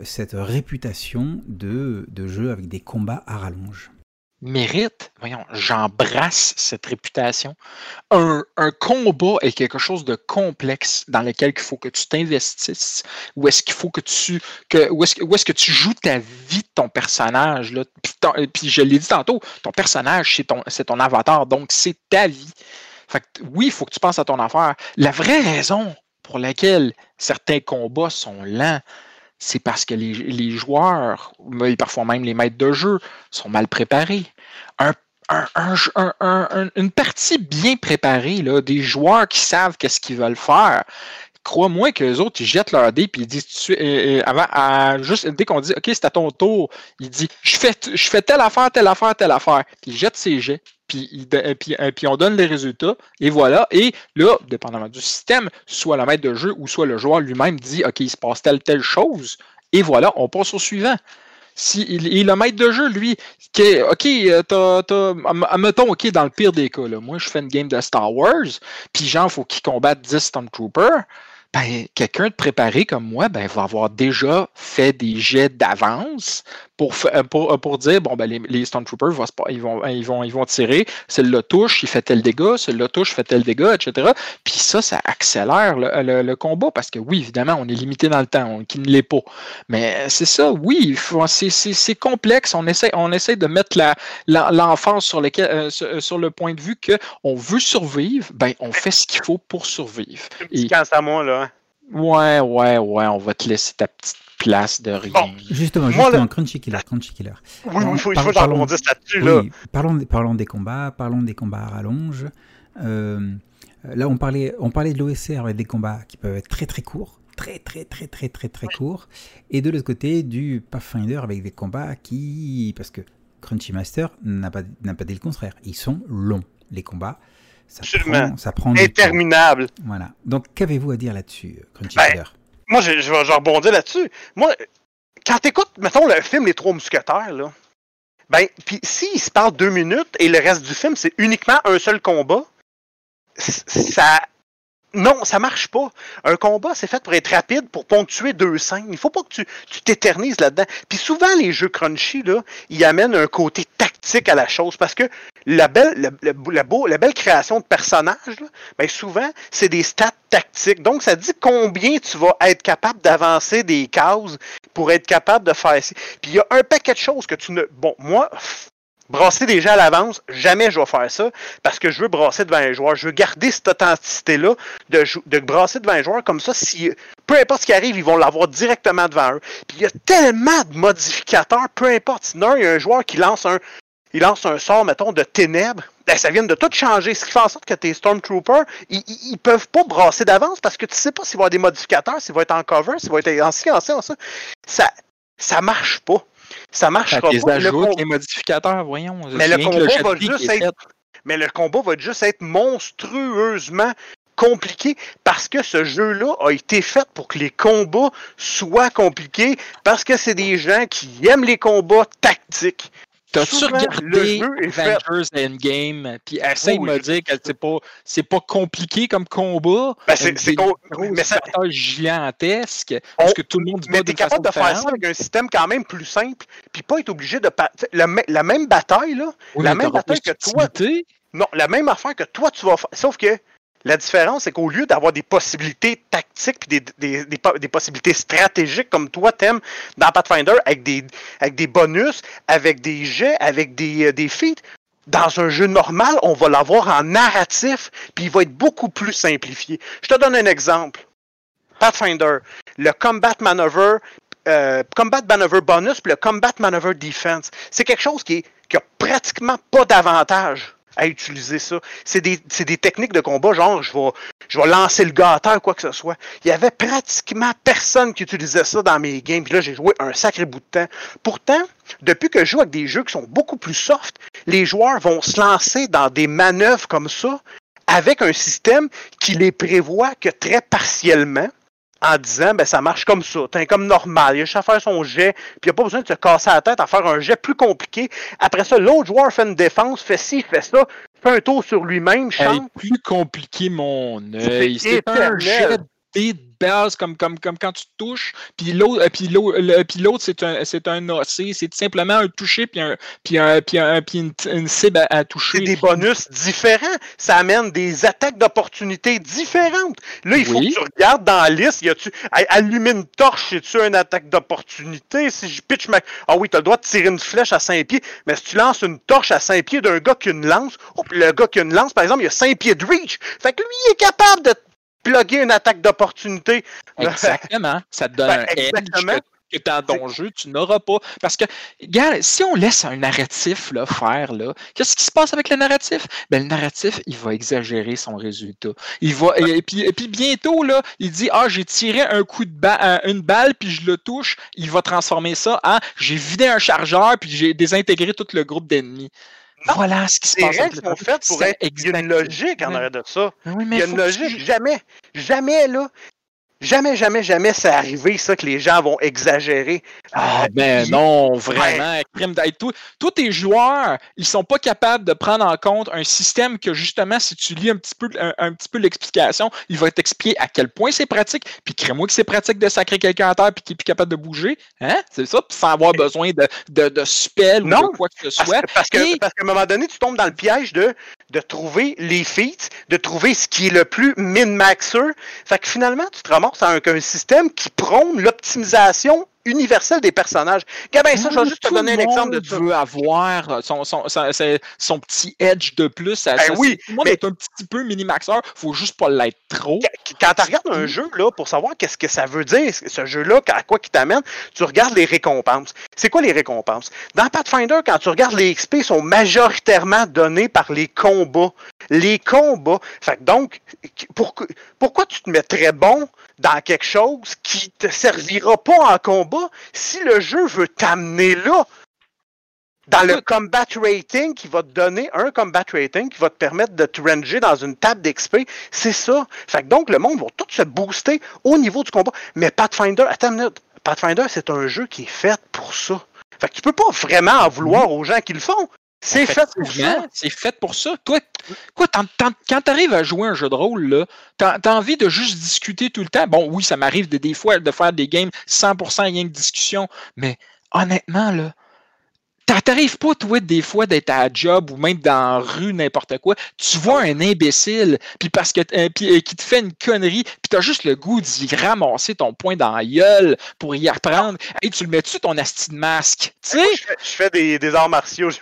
cette réputation de, de jeu avec des combats à rallonge? Mérite, voyons, j'embrasse cette réputation. Un, combat est quelque chose de complexe dans lequel il faut que tu t'investisses, est-ce qu'il faut que tu que où est-ce, est que tu joues ta vie de ton personnage là, puis, je l'ai dit tantôt, ton personnage c'est ton c'est avatar, donc c'est ta vie. Fait oui, il faut que tu penses à ton affaire. La vraie raison pour laquelle certains combats sont lents, c'est parce que les, joueurs, mais parfois même les maîtres de jeu, sont mal préparés. une partie bien préparée, là, des joueurs qui savent qu'est-ce qu'ils veulent faire, crois-moi que les autres, ils jettent leur dé, puis ils disent, tu, euh, avant, juste dès qu'on dit, OK, c'est à ton tour, il dit, je fais, je fais telle affaire, telle affaire, telle affaire, puis il jette ses jets puis, euh, puis, euh, puis, on donne les résultats, et voilà. Et là, dépendamment du système, soit le maître de jeu ou soit le joueur lui-même dit OK, il se passe telle, telle chose, et voilà, on passe au suivant. Si, il, est le maître de jeu, lui. OK, euh, t'as, t'as, mettons, OK, dans le pire des cas, là, moi, je fais une game de Star Wars, puis genre, faut qu'il combatte 10 Stormtroopers ben, quelqu'un de préparé comme moi ben, va avoir déjà fait des jets d'avance pour, euh, pour, euh, pour, dire bon, ben, les, les Stormtroopers vont, ils, vont, ils, vont, ils vont tirer, celle-là touche, il fait tel dégât, celle-là touche, fait tel dégât, etc. Puis ça, ça accélère le, le, combat parce que oui, évidemment, on est limité dans le temps, on, qui ne l'est pas. Mais c'est ça, oui, c'est complexe. On essaie, on essaie de mettre l'enfance sur, euh, sur, le point de vue qu'on veut survivre, ben, on fait ce qu'il faut pour survivre. Et, à moi, là. Ouais, ouais, ouais, on va te laisser ta petite place de rien. justement, justement, Crunchy Killer, Crunchy Killer. Oui, il faut, il faut parlons, là-dessus, là. parlons, parlons des combats, parlons des combats à rallonge. Euh, là, on parlait, on parlait de l'OSR avec des combats qui peuvent être très très courts, très très très très très très courts, et de l'autre côté du Pathfinder avec des combats qui, parce que Crunchy Master n'a pas, n'a pas dit le contraire, ils sont longs les combats. Ça Prend, ça prend interminable. Voilà. Donc, qu'avez-vous à dire là-dessus, Crunchy ben, Moi, je, je, vais rebondir là-dessus. Moi, quand t'écoutes, mettons, le film Les Trois Mousquetaires, là, ben, puis s'il se parle deux minutes et le reste du film, c'est uniquement un seul combat, ça, non, ça marche pas. Un combat, c'est fait pour être rapide, pour ponctuer deux scènes. Il faut pas que tu, tu t'éternises là-dedans. Puis souvent, les jeux crunchy, là, ils amènent un côté tactique à la chose parce que la belle, la, beau, la belle création de personnages, là, ben souvent, c'est des stats tactiques. Donc, ça dit combien tu vas être capable d'avancer des cases pour être capable de faire. Puis il y a un paquet de choses que tu ne. Bon, moi, brasser déjà à l'avance, jamais je vais faire ça parce que je veux brasser devant un joueur. Je veux garder cette authenticité-là de, de brasser devant un joueur comme ça. Si, peu importe ce qui arrive, ils vont l'avoir directement devant eux. Puis il y a tellement de modificateurs, peu importe. Sinon, il y a un joueur qui lance un, il lance un sort, mettons, de ténèbres. Ben, ça vient de tout changer. Ce qui fait en sorte que tes Stormtroopers, ils, ils, peuvent pas brasser d'avance parce que tu sais pas s'il va y avoir des modificateurs, s'il va être en cover, s'il va être en ci, en ça. Ça, ça marche pas. Ça marche pas. les modificateurs, voyons. Mais le combat va juste être. Mais le combat va juste être monstrueusement compliqué parce que ce jeu-là a été fait pour que les combats soient compliqués parce que c'est des gens qui aiment les combats tactiques. T'as-tu regardé Avengers Endgame, puis essaye de me dire que c'est pas, c'est pas compliqué comme combat? Ben c'est, c'est c'est gigantesque, parce que tout le monde Mais t'es capable de faire ça avec un système quand même plus simple, puis pas être obligé de... La, la même bataille, là, la même bataille que toi... Non, la même affaire que toi, tu vas faire, sauf que la différence, c'est qu'au lieu d'avoir des possibilités tactiques et des, des, possibilités stratégiques comme toi t'aimes dans Pathfinder avec des, avec des bonus, avec des jets, avec des, euh, des feats, dans un jeu normal, on va l'avoir en narratif, puis il va être beaucoup plus simplifié. Je te donne un exemple. Pathfinder, le Combat Maneuver, euh, Combat Maneuver Bonus, puis le Combat Maneuver Defense, c'est quelque chose qui, qui a pratiquement pas d'avantage à utiliser ça. C'est des, des, techniques de combat, genre je vais, je vais lancer le gâteur, quoi que ce soit. Il y avait pratiquement personne qui utilisait ça dans mes games. Puis là, j'ai joué un sacré bout de temps. Pourtant, depuis que je joue avec des jeux qui sont beaucoup plus soft, les joueurs vont se lancer dans des manœuvres comme ça avec un système qui les prévoit que très partiellement en disant ben ça marche comme ça, t'es comme normal, il a juste à faire son jet, puis il n'y a pas besoin de se casser la tête à faire un jet plus compliqué. Après ça, l'autre joueur fait une défense, fait ci, fait ça, fait un tour sur lui-même, chante. plus compliqué mon œil. C'est un jet base comme, comme, comme quand tu touches, puis l'autre, euh, puis l'autre, c'est un, c'est un c'est simplement un toucher puis un, puis un, puis un, puis une, cible à, toucher. C'est des bonus différents. Ça amène des attaques d'opportunités différentes. Là, il faut que tu regardes dans la liste. Y a-tu allumer une torche, c'est-tu une attaque d'opportunité? Si je pitch ma, ah oui, t'as le droit de tirer une flèche à 5 pieds, mais si tu lances une torche à 5 pieds d'un gars qui a une lance, oh, le gars qui a une lance, par exemple, il a 5 pieds de reach. Fait que lui, il est capable de plugger une attaque d'opportunité. Exactement. Ça te donne ben, un edge que, dans ton jeu, tu n'auras pas. Parce que, regarde, si on laisse un narratif là, faire, là, qu'est-ce qui se passe avec le narratif? Ben, le narratif, il va exagérer son résultat. Il va, et, puis, et puis bientôt, là, il dit Ah, j'ai tiré un coup de une balle, puis je le touche. Il va transformer ça en J'ai vidé un chargeur, puis j'ai désintégré tout le groupe d'ennemis voilà ce qui se passe. Les règles sont faites pour être. Il y a une logique en arrière de ça. il y a une logique. Jamais, jamais, là. Jamais, jamais, jamais c'est arrivé ça que les gens vont exagérer. Ah, ben non, vraiment. Crime tous, tous tes joueurs, ils sont pas capables de prendre en compte un système que justement, si tu lis un petit peu, un, petit peu l'explication, il va t'expliquer à quel point c'est pratique. Puis crée-moi que c'est pratique de sacrer quelqu'un à terre puis qui est plus capable de bouger. Hein? C'est ça, sans avoir besoin de, de, de spell ou de quoi que ce soit. Parce, que, parce qu'à un moment donné, tu tombes dans le piège de, de trouver les feats, de trouver ce qui est le plus min-maxer. Fait que finalement, tu te ramasses avec un système qui prône l'optimisation universelle des personnages. Gabin, ça, je vais juste te donner un exemple de ça. veut avoir son, son, son, petit edge de plus. Ben oui, tout le monde est un petit peu mini-maxeur, faut juste pas l'être trop. Quand tu regardes un jeu, là, pour savoir qu'est-ce que ça veut dire, ce jeu-là, à quoi qui t'amène, tu regardes les récompenses. C'est quoi les récompenses? Dans Pathfinder, quand tu regardes les XP, sont majoritairement donnés par les combats. Les combats. Fait donc, pourquoi tu te mettrais bon dans quelque chose qui te servira pas en combat si le jeu veut t'amener là? Dans le combat rating qui va te donner un combat rating qui va te permettre de te ranger dans une table d'XP, c'est ça. Fait que donc le monde va tout se booster au niveau du combat. Mais Pathfinder, attends une minute, Pathfinder, c'est un jeu qui est fait pour ça. Fait que tu peux pas vraiment en vouloir aux gens qui le font. C'est fait pour ça. C'est fait pour ça. Toi, quoi, quand tu arrives à jouer un jeu de rôle, tu as, envie de juste discuter tout le temps? Bon, oui, ça m'arrive des fois de faire des games 100% rien que discussion, mais honnêtement, là, T'arrives pas, toi, des fois, d'être à job ou même dans la rue, n'importe quoi. Tu vois un imbécile, puis parce que euh, euh, qui te fait une connerie, puis t'as juste le goût d'y ramasser ton poing dans la gueule pour y reprendre. Et tu le mets-tu ton asti de masque? Tu sais? Je, fais des, arts martiaux, je,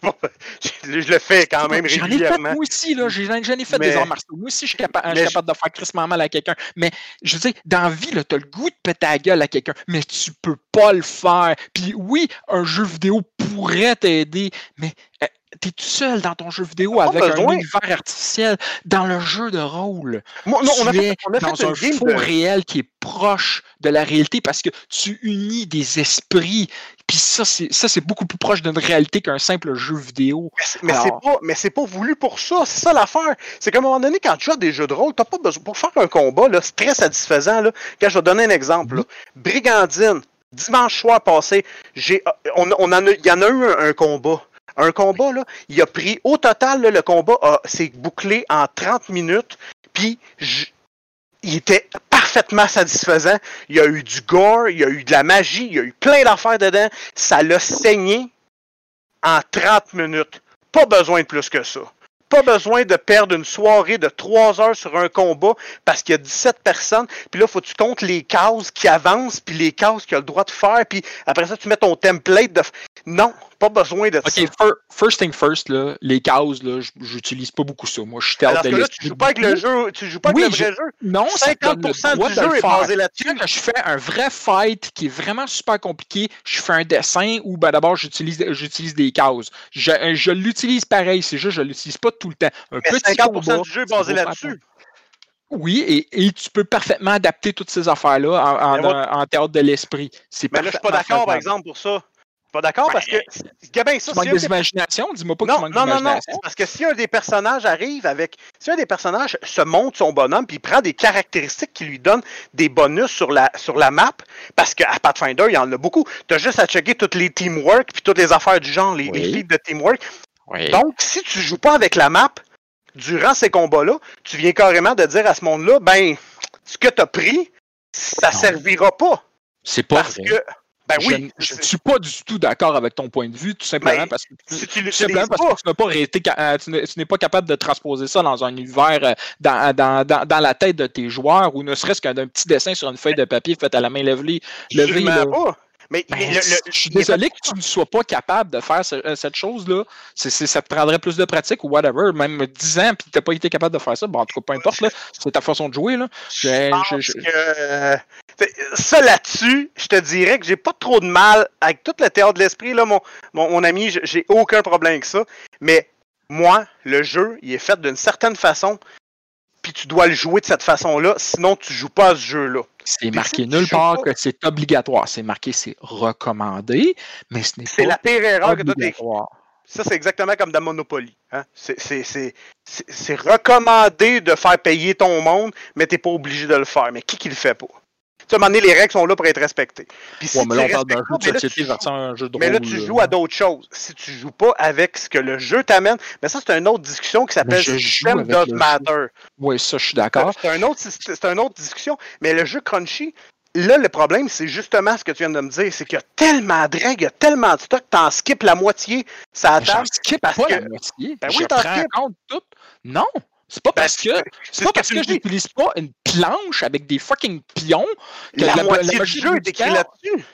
le fais quand même régulièrement. J'en ai fait moi aussi, là. J'en ai fait des arts martiaux. Moi aussi, je suis capable, de faire crissement mal à quelqu'un. Mais je veux dire, dans la vie, t'as le goût de péter la gueule à quelqu'un, mais tu peux pas le faire. Puis oui, un jeu vidéo pourrait t'aider, mais euh, tu es tout seul dans ton jeu vidéo avec un univers artificiel. Dans le jeu de rôle, Moi, non, on a fait, on a dans un fond réel qui est proche de la réalité parce que tu unis des esprits. Puis ça, c'est beaucoup plus proche d'une réalité qu'un simple jeu vidéo. Mais, c'est pas, mais c'est pas voulu pour ça. C'est ça l'affaire. C'est qu'à un moment donné, quand tu à des jeux de rôle, t'as pas besoin. Pour faire un combat, là, c'est très satisfaisant. Là. Quand je vais donner un exemple. Là. Mm-hmm. Brigandine, dimanche soir passé, j'ai, il y en a eu un, combat. Un combat, là, il a pris, au total, le combat s'est bouclé en 30 minutes, puis il était parfaitement satisfaisant. Il y a eu du gore, il y a eu de la magie, il y a eu plein d'affaires dedans. Ça l'a saigné en 30 minutes. Pas besoin de plus que ça pas besoin de perdre une soirée de 3 heures sur un combat parce qu'il y a 17 personnes. Puis là, faut que tu comptes les cases qui avancent, puis les cases qu'il a le droit de faire. Puis après ça, tu mets ton template de. Non, pas besoin de ça. OK, first thing first, là, les cases, là, j'utilise pas beaucoup ça. Moi, je suis Alors que là, tu joues pas avec le jeu, tu joues pas avec le vrai jeu. Non, 50% du jeu est basé là-dessus. je fais un vrai fight qui est vraiment super compliqué, je fais un dessin où ben, d'abord j'utilise j'utilise des cases. Je, je l'utilise pareil, c'est juste je l'utilise pas tout le temps. Un Mais petit 50% du jeu est basé là-dessus. Oui, et, et, tu peux parfaitement adapter toutes ces affaires-là en, en, en, théâtre de l'esprit. Mais là, je suis pas d'accord, par exemple, pour ça. Pas d'accord? parce que. Gabin, ça, tu manques d'imagination? Dis-moi pas que tu manques non, non, non, parce que si un des personnages arrive avec. Si un des personnages se monte son bonhomme puis il prend des caractéristiques qui lui donnent des bonus sur la, sur la map, parce qu'à Pathfinder, il y en a beaucoup. Tu as juste à checker toutes les teamwork puis toutes les affaires du genre, les, oui. de teamwork. Donc, si tu joues pas avec la map durant ces combats-là, tu viens carrément de dire à ce monde-là, ben, ce que tu as pris, ça non. servira pas. C'est pas parce que ben oui, je ne suis pas du tout d'accord avec ton point de vue, tout simplement parce que, tu, n'as pas réussi, euh, tu n'es pas capable de transposer ça dans un univers, euh, dans, dans, dans, dans la tête de tes joueurs, ou ne serait-ce qu'un petit dessin sur une feuille de papier fait à la main levée. levée. Mais, ben, je suis désolé que tu ne sois pas capable de faire euh, cette chose-là. ça te prendrait plus de pratique ou whatever. Même 10 ans, puis tu n'as pas été capable de faire ça. Bon, en tout cas, peu importe, c'est ta façon de jouer. Là. Je, pense que, ça là-dessus, je te dirais que j'ai pas trop de mal avec tout le théâtre de l'esprit. Là, mon, mon, mon ami, j'ai aucun problème avec ça. Mais moi, le jeu, il est fait d'une certaine façon puis tu dois le jouer de cette façon-là, sinon tu joues pas à ce jeu-là. C'est marqué nulle part que c'est obligatoire. C'est marqué c'est recommandé, mais ce n'est pas. C'est la pire erreur que tu as Ça, c'est exactement comme dans Monopoly. Hein? C'est recommandé de faire payer ton monde, mais tu n'es pas obligé de le faire. Mais qui qui le fait pas? À un moment donné, les règles sont là pour être respectées. Puis si ouais, mais là, on parle d'un jeu de société un jeu de. Mais là, tu joues à d'autres choses. Si tu joues pas avec ce que le jeu t'amène, mais ça, c'est une autre discussion qui s'appelle System Does Matter. Oui, ça, je suis d'accord. C'est un autre, une autre discussion. Mais le jeu Crunchy, Là, le problème, c'est justement ce que tu viens de me dire, c'est qu'il y a tellement de règles, il y a tellement de stock, t'en skips la moitié, ça attend. skip pas que... la moitié. Ben oui, t'en compte tout. Non, c'est pas ben, parce que c'est pas parce que, je n'utilise pas une planche avec des fucking pions que la, moitié du jeu est écrit là-dessus.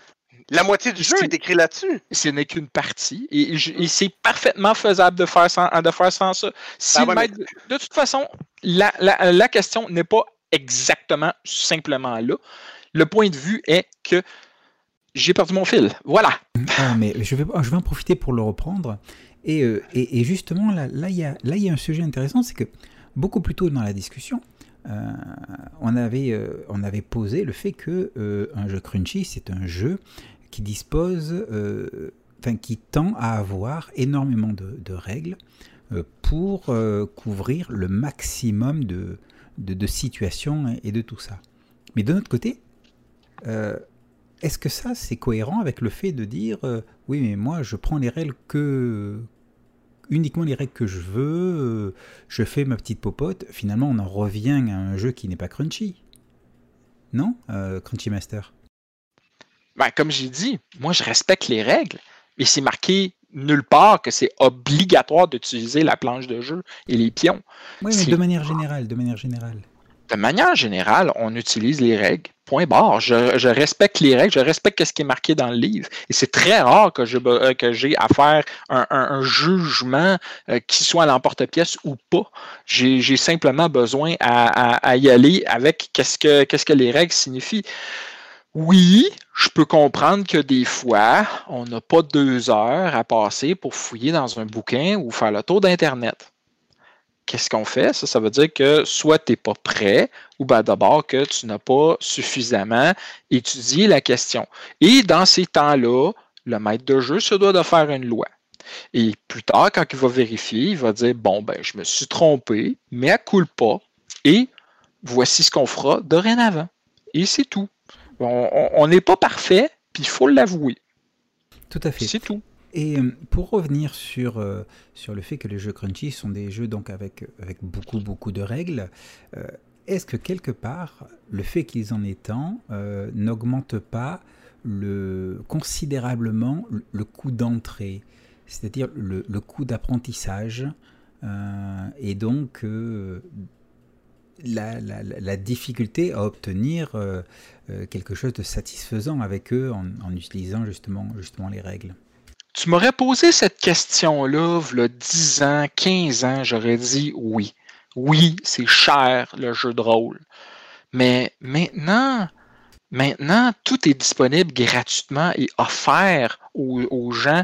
La moitié du jeu est écrit là-dessus. Ce n'est qu'une partie. Et, c'est parfaitement faisable de faire sans, de faire sans ça. Ben de toute façon, la, la, la question n'est pas exactement simplement là le point de vue est que j'ai perdu mon fil. Voilà. Ah, mais je vais, je vais en profiter pour le reprendre. Et, euh, et, justement, là, là, il y a, là, il y a un sujet intéressant, c'est que beaucoup plus tôt dans la discussion, euh, on, avait, euh, on avait posé le fait que un jeu crunchy, c'est un jeu qui dispose, enfin, qui tend à avoir énormément de, règles pour couvrir le maximum de, de, situations et de tout ça. Mais de notre côté, euh, est-ce que ça, c'est cohérent avec le fait de dire euh, oui, mais moi, je prends les règles que uniquement les règles que je veux, euh, je fais ma petite popote. Finalement, on en revient à un jeu qui n'est pas crunchy, non, Crunchy Master? Ben, comme j'ai dit, moi, je respecte les règles, mais c'est marqué nulle part que c'est obligatoire d'utiliser la planche de jeu et les pions. Oui, mais de manière générale, de manière générale de manière générale, on utilise les règles. Point barre. Je, respecte les règles, je respecte ce qui est marqué dans le livre. Et c'est très rare que, euh, j'ai à faire un, jugement euh, qui soit à l'emporte-pièce ou pas. J'ai simplement besoin à, y aller avec qu'est-ce que, qu'est-ce que les règles signifient. Oui, je peux comprendre que des fois, on n'a pas deux heures à passer pour fouiller dans un bouquin ou faire le tour d'Internet qu'est-ce qu'on fait? Ça, ça veut dire que soit tu n'es pas prêt, ou ben d'abord que tu n'as pas suffisamment étudié la question. Et dans ces temps-là, le maître de jeu se doit de faire une loi. Et plus tard, quand il va vérifier, il va dire Bon, ben, je me suis trompé, mais à coule pas, et voici ce qu'on fera dorénavant. Et c'est tout. On n'est pas parfait, puis il faut l'avouer. Tout à fait. C'est tout. Et euh, pour revenir sur, euh, sur le fait que les jeux crunchy sont des jeux donc avec, avec beaucoup beaucoup de règles, euh, est-ce que quelque part le fait qu'ils en aient tant n'augmente pas le, considérablement le, coût d'entrée, c'est-à-dire le, coût d'apprentissage et donc la, la, la, difficulté à obtenir quelque chose de satisfaisant avec eux en, en utilisant justement, justement les règles? Tu m'aurais posé cette question-là, il y a 10 ans, 15 ans, j'aurais dit oui. Oui, c'est cher le jeu de rôle. Mais maintenant, maintenant, tout est disponible gratuitement et offert aux, gens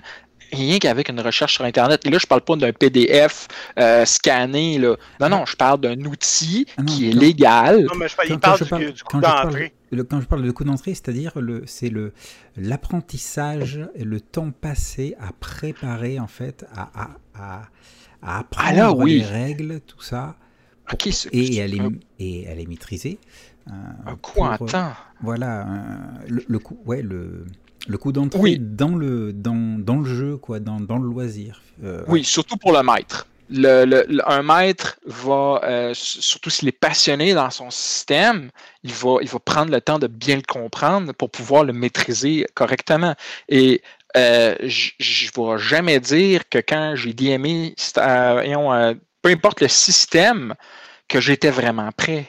rien qu'avec une recherche sur Internet. Et là, je ne parle pas d'un PDF euh, scanné. Là. Non, non, je parle d'un outil ah qui est légal. Non, mais je, il parle du, du coup d'entrée quand je parle de coup d'entrée, c'est-à-dire le, c'est le l'apprentissage le temps passé à préparer en fait, à, à, à, à apprendre les règles, tout ça, et, à les, et à les maîtriser. Euh, quoi euh, attends. Voilà, le, le, coup, ouais, le, le coup d'entrée dans le dans, dans le jeu, quoi, dans, dans le loisir. Euh, oui, surtout pour un maître va, euh, surtout s'il est passionné dans son système, il va, il va prendre le temps de bien le comprendre pour pouvoir le maîtriser correctement. Et euh, je ne vais jamais dire que quand j'ai DMé, euh, peu importe le système, que j'étais vraiment prêt.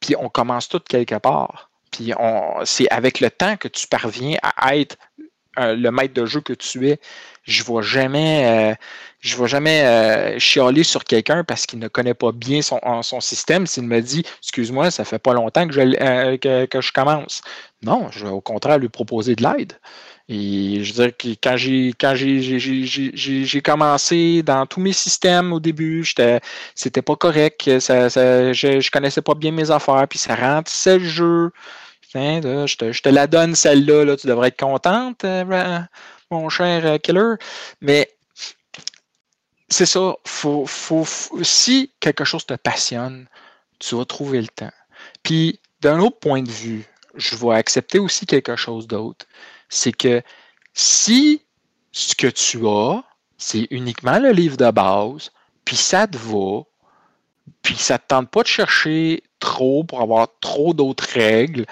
Puis on commence tout quelque part. Puis c'est avec le temps que tu parviens à être le maître de jeu que tu es. Je ne vais jamais je ne vais jamais euh, chialer sur quelqu'un parce qu'il ne connaît pas bien son, son système s'il me dit Excuse-moi, ça fait pas longtemps que je, euh, que, je commence. Non, je vais au contraire lui proposer de l'aide. Et je veux dire que quand j'ai quand j'ai commencé dans tous mes systèmes au début, c'était pas correct. Ça, je, je connaissais pas bien mes affaires, puis ça remplissait le jeu. je, te, je te la donne celle-là, là, tu devrais être contente, euh, mon cher Killer. Mais c'est ça. Si quelque chose te passionne, tu vas trouver le temps. Puis, d'un autre point de vue, je vais accepter aussi quelque chose d'autre. C'est que si ce que tu as, c'est uniquement le livre de base, puis ça te va, puis ça ne te tente pas de chercher trop pour avoir trop d'autres règles,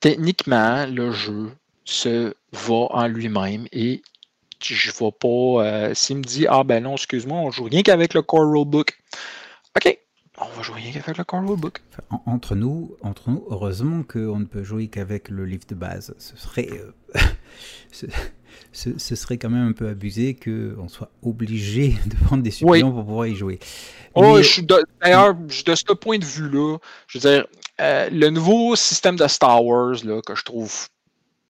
techniquement, le jeu se va en lui-même et je ne vois pas. Euh, s'il me dit Ah ben non, excuse-moi, on joue rien qu'avec le core rulebook. OK, on va jouer rien qu'avec le core rulebook. entre nous, entre nous, heureusement qu'on ne peut jouer qu'avec le livre de base. Ce serait. Euh, ce, serait quand même un peu abusé qu'on soit obligé de prendre des suppléments pour pouvoir y jouer. Oh, d'ailleurs, de ce point de vue-là, je veux dire, euh, le nouveau système de Star Wars là, que je trouve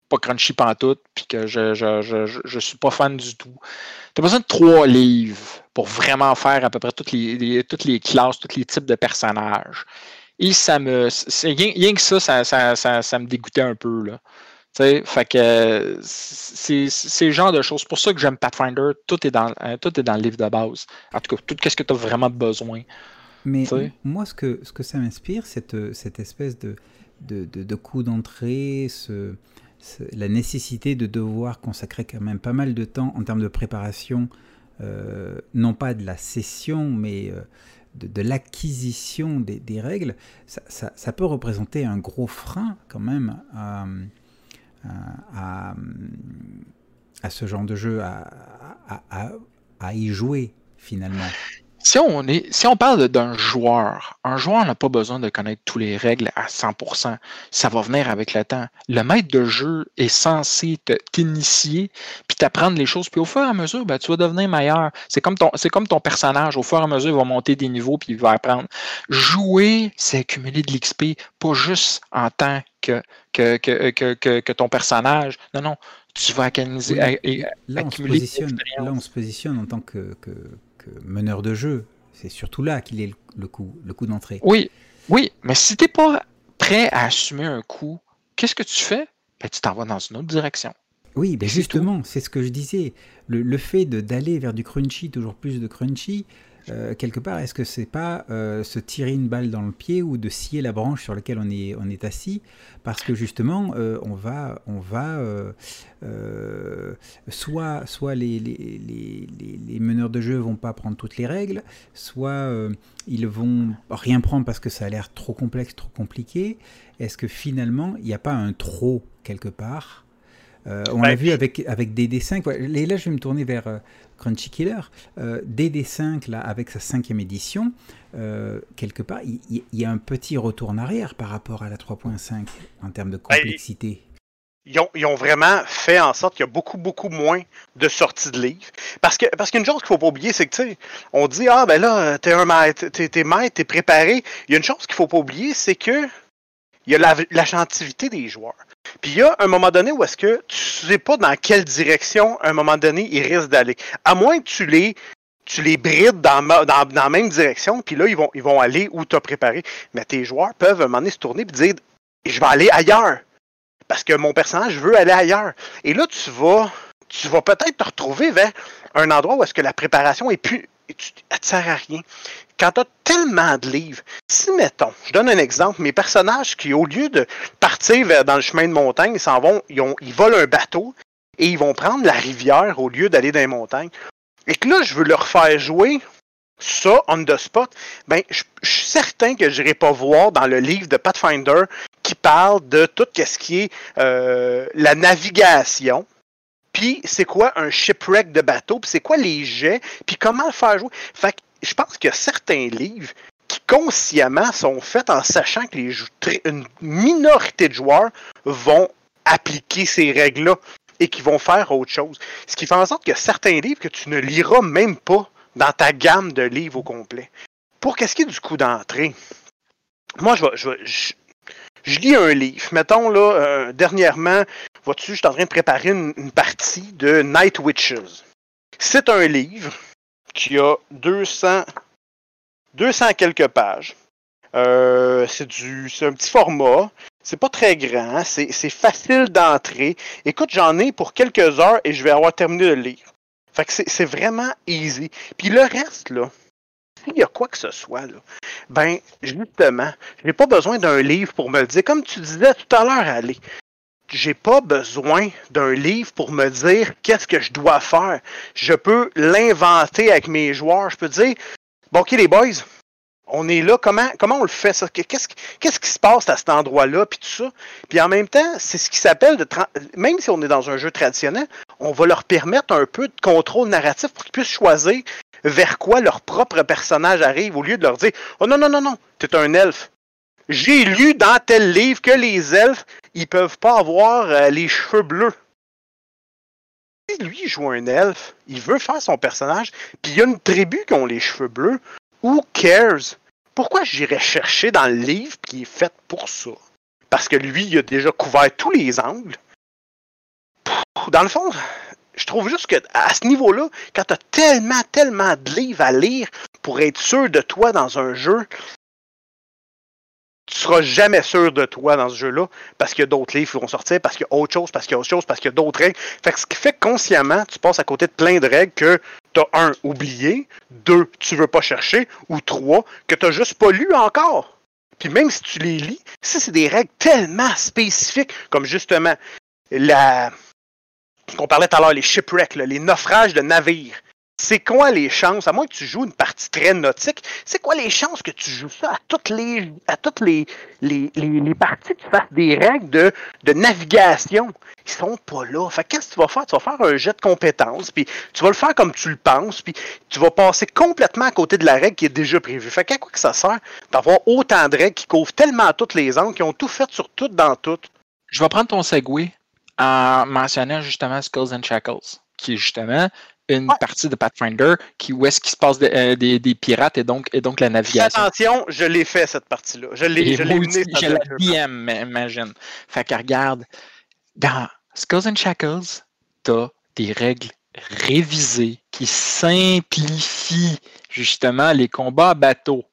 pas crunchy pantoute, puis que je, je, je, suis pas fan du tout. Tu as besoin de trois livres pour vraiment faire à peu près toutes les, toutes les classes, tous les types de personnages. Et ça me. Rien, que ça ça, ça, ça me dégoûtait un peu. Là fait que c'est le genre de choses. C'est pour ça que j'aime Pathfinder. Tout est, dans, euh, tout est dans le livre de base. En tout cas, tout ce que tu as vraiment besoin. Mais moi, ce que, ce que ça m'inspire, cette, cette espèce de, de, de, coup d'entrée, ce, la nécessité de devoir consacrer quand même pas mal de temps en termes de préparation, euh, non pas de la session, mais euh, de, l'acquisition des, règles, ça, peut représenter un gros frein quand même à à, ce genre de jeu, à y jouer finalement. Si on, est, si on parle d'un joueur, un joueur n'a pas besoin de connaître toutes les règles à 100%. Ça va venir avec le temps. Le maître de jeu est censé t'initier, puis t'apprendre les choses, puis au fur et à mesure, ben, tu vas devenir meilleur. C'est comme, ton, comme ton personnage. Au fur et à mesure, il va monter des niveaux, puis il va apprendre. Jouer, c'est accumuler de l'XP, pas juste en tant que, que, que, que, ton personnage. Non, non, tu vas accumuler, là, on se positionne, là, on se positionne en tant que meneur de jeu. C'est surtout là qu'il est le coup, le coup d'entrée. Oui, oui, mais si tu n'es pas prêt à assumer un coup, qu'est-ce que tu fais? Ben, tu t'en vas dans une autre direction. Oui, ben justement, c'est ce que je disais. Le, le fait d'aller vers du crunchy, toujours plus de crunchy, euh, quelque part, est-ce que c'est pas euh, se tirer une balle dans le pied ou de scier la branche sur laquelle on est, assis? Parce que justement, euh, on va, on va soit, soit les, les, les, les, meneurs de jeu vont pas prendre toutes les règles, soit ils vont rien prendre parce que ça a l'air trop complexe, trop compliqué. Est-ce que finalement, il n'y a pas un trop quelque part on l'a vu avec, avec DD5. Et là, je vais me tourner vers, Crunchy Killer, euh, DD5, là, avec sa cinquième édition, euh, quelque part, il, y, a un petit retour en arrière par rapport à la 3.5 en termes de ben, complexité. Ils ont, ils ont, vraiment fait en sorte qu'il y a beaucoup, beaucoup moins de sorties de livres. Parce que parce qu'une chose qu'il ne faut pas oublier, c'est que, tu sais, on dit, ah, ben là, t'es un maître, t'es, maître, t'es préparé. Il y a une chose qu'il ne faut pas oublier, c'est que il y a la, la des joueurs. Puis il y a un moment donné où est-ce que tu sais pas dans quelle direction, à un moment donné, ils risquent d'aller. À moins que tu les, tu les brides dans, la même direction, puis là, ils vont, ils vont aller où tu as préparé. Mais tes joueurs peuvent à un moment donné se tourner et dire Je vais aller ailleurs. Parce que mon personnage veut aller ailleurs. Et là, tu vas, tu vas peut-être te retrouver vers un endroit où est-ce que la préparation est plus. Elle ne sert à rien quand tu as tellement de livres, si, mettons, je donne un exemple, mes personnages qui, au lieu de partir vers, dans le chemin de montagne, ils s'en vont, ils, ont, ils volent un bateau et ils vont prendre la rivière au lieu d'aller dans les montagnes. Et que là, je veux leur faire jouer ça on the spot, ben, je, suis certain que je n'irai pas voir dans le livre de Pathfinder qui parle de tout ce qui est euh, la navigation. Puis c'est quoi un shipwreck de bateau, puis c'est quoi les jets, puis comment le faire jouer? Fait que je pense qu'il y a certains livres qui consciemment sont faits en sachant que les, une minorité de joueurs vont appliquer ces règles-là et qui vont faire autre chose. Ce qui fait en sorte qu'il y a certains livres que tu ne liras même pas dans ta gamme de livres au complet. Pour qu'est-ce qui est du coup d'entrée, moi, je, je, je, lis un livre. Mettons, là, euh, dernièrement, vois-tu, je suis en train de préparer une, partie de Night Witches. C'est un livre qui a 200, 200 quelques pages. Euh, c'est du, c'est un petit format. C'est pas très grand. C'est, facile d'entrer. Écoute, j'en ai pour quelques heures et je vais avoir terminé de lire. Fait que c'est, vraiment easy. Puis le reste, là, il y a quoi que ce soit, là. Ben, justement, j'ai pas besoin d'un livre pour me le dire. Comme tu disais tout à l'heure, Ali, j'ai pas besoin d'un livre pour me dire qu'est-ce que je dois faire. Je peux l'inventer avec mes joueurs. Je peux dire, bon, ok les boys, on est là, comment, comment on le fait ça? Qu'est-ce, qu'est-ce qui se passe à cet endroit-là, puis tout ça? Puis en même temps, c'est ce qui s'appelle, de même si on est dans un jeu traditionnel, on va leur permettre un peu de contrôle narratif pour qu'ils puissent choisir vers quoi leur propre personnage arrive, au lieu de leur dire, oh non, non, non, non, t'es un elfe. J'ai lu dans tel livre que les elfes, ils peuvent pas avoir euh, les cheveux bleus. Si lui joue un elfe, il veut faire son personnage, puis il y a une tribu qui ont les cheveux bleus, Who cares? Pourquoi j'irais chercher dans le livre qui est fait pour ça? Parce que lui, il a déjà couvert tous les angles. Dans le fond, je trouve juste que à ce niveau-là, quand tu as tellement, tellement de livres à lire pour être sûr de toi dans un jeu, tu seras jamais sûr de toi dans ce jeu-là parce qu'il y a d'autres livres qui vont sortir, parce qu'il y a autre chose, parce qu'il y a autre chose, parce qu'il y a d'autres règles. Fait que ce qui fait que consciemment, tu passes à côté de plein de règles que tu as un, oublié, deux, tu veux pas chercher, ou trois, que tu juste pas lu encore. Puis même si tu les lis, si c'est des règles tellement spécifiques, comme justement la. Ce qu'on parlait tout à l'heure, les shipwrecks, les naufrages de navires c'est quoi les chances, à moins que tu joues une partie très nautique, c'est quoi les chances que tu joues ça à toutes les parties que tu fasses des règles de, de navigation? Ils sont pas là. Fait qu'est-ce que tu vas faire? Tu vas faire un jet de compétences, puis tu vas le faire comme tu le penses, puis tu vas passer complètement à côté de la règle qui est déjà prévue. Fait qu'à quoi que ça sert d'avoir autant de règles qui couvrent tellement toutes les angles, qui ont tout fait sur tout dans tout? Je vais prendre ton segway en mentionnant justement Skulls and Shackles, qui est justement une partie de Pathfinder qui, où est-ce qu'il se passe euh, des, des, pirates et donc, et donc la navigation. Attention, je l'ai fait cette partie-là. Je l'ai Je la DM, imagine. Fait que regarde, dans Skulls and Shackles, t'as des règles révisées qui simplifient justement les combats à bateau.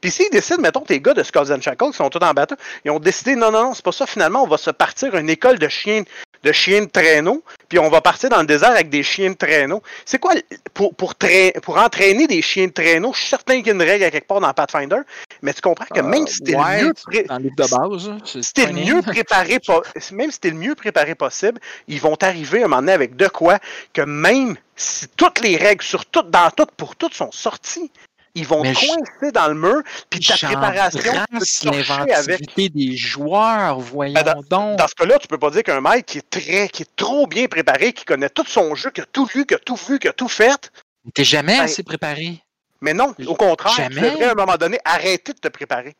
Puis s'ils décident, mettons, tes gars de Skulls and Shackles qui sont tous en bateau, ils ont décidé, non, non, non, c'est pas ça, finalement, on va se partir une école de chiens de chiens de traîneau, puis on va partir dans le désert avec des chiens de traîneau. C'est quoi pour, pour, pour entraîner des chiens de traîneau? Je suis certain qu'il y a une règle à quelque part dans Pathfinder, mais tu comprends que même si t'es le mieux le mieux préparé même si t'es le mieux préparé possible, ils vont arriver à un moment donné avec de quoi que même si toutes les règles sur toutes, dans toutes, pour toutes sont sorties, ils vont coincer dans le mur, puis ta préparation l'inventivité des joueurs, voyons ben, donc. Dans ce cas-là, tu peux pas dire qu'un mec qui est très, qui est trop bien préparé, qui connaît tout son jeu, qui a tout lu, qui a tout vu, qui a tout fait. T'es jamais ben, assez préparé. Mais non, au contraire, jamais. tu devrais à un moment donné arrêter de te préparer.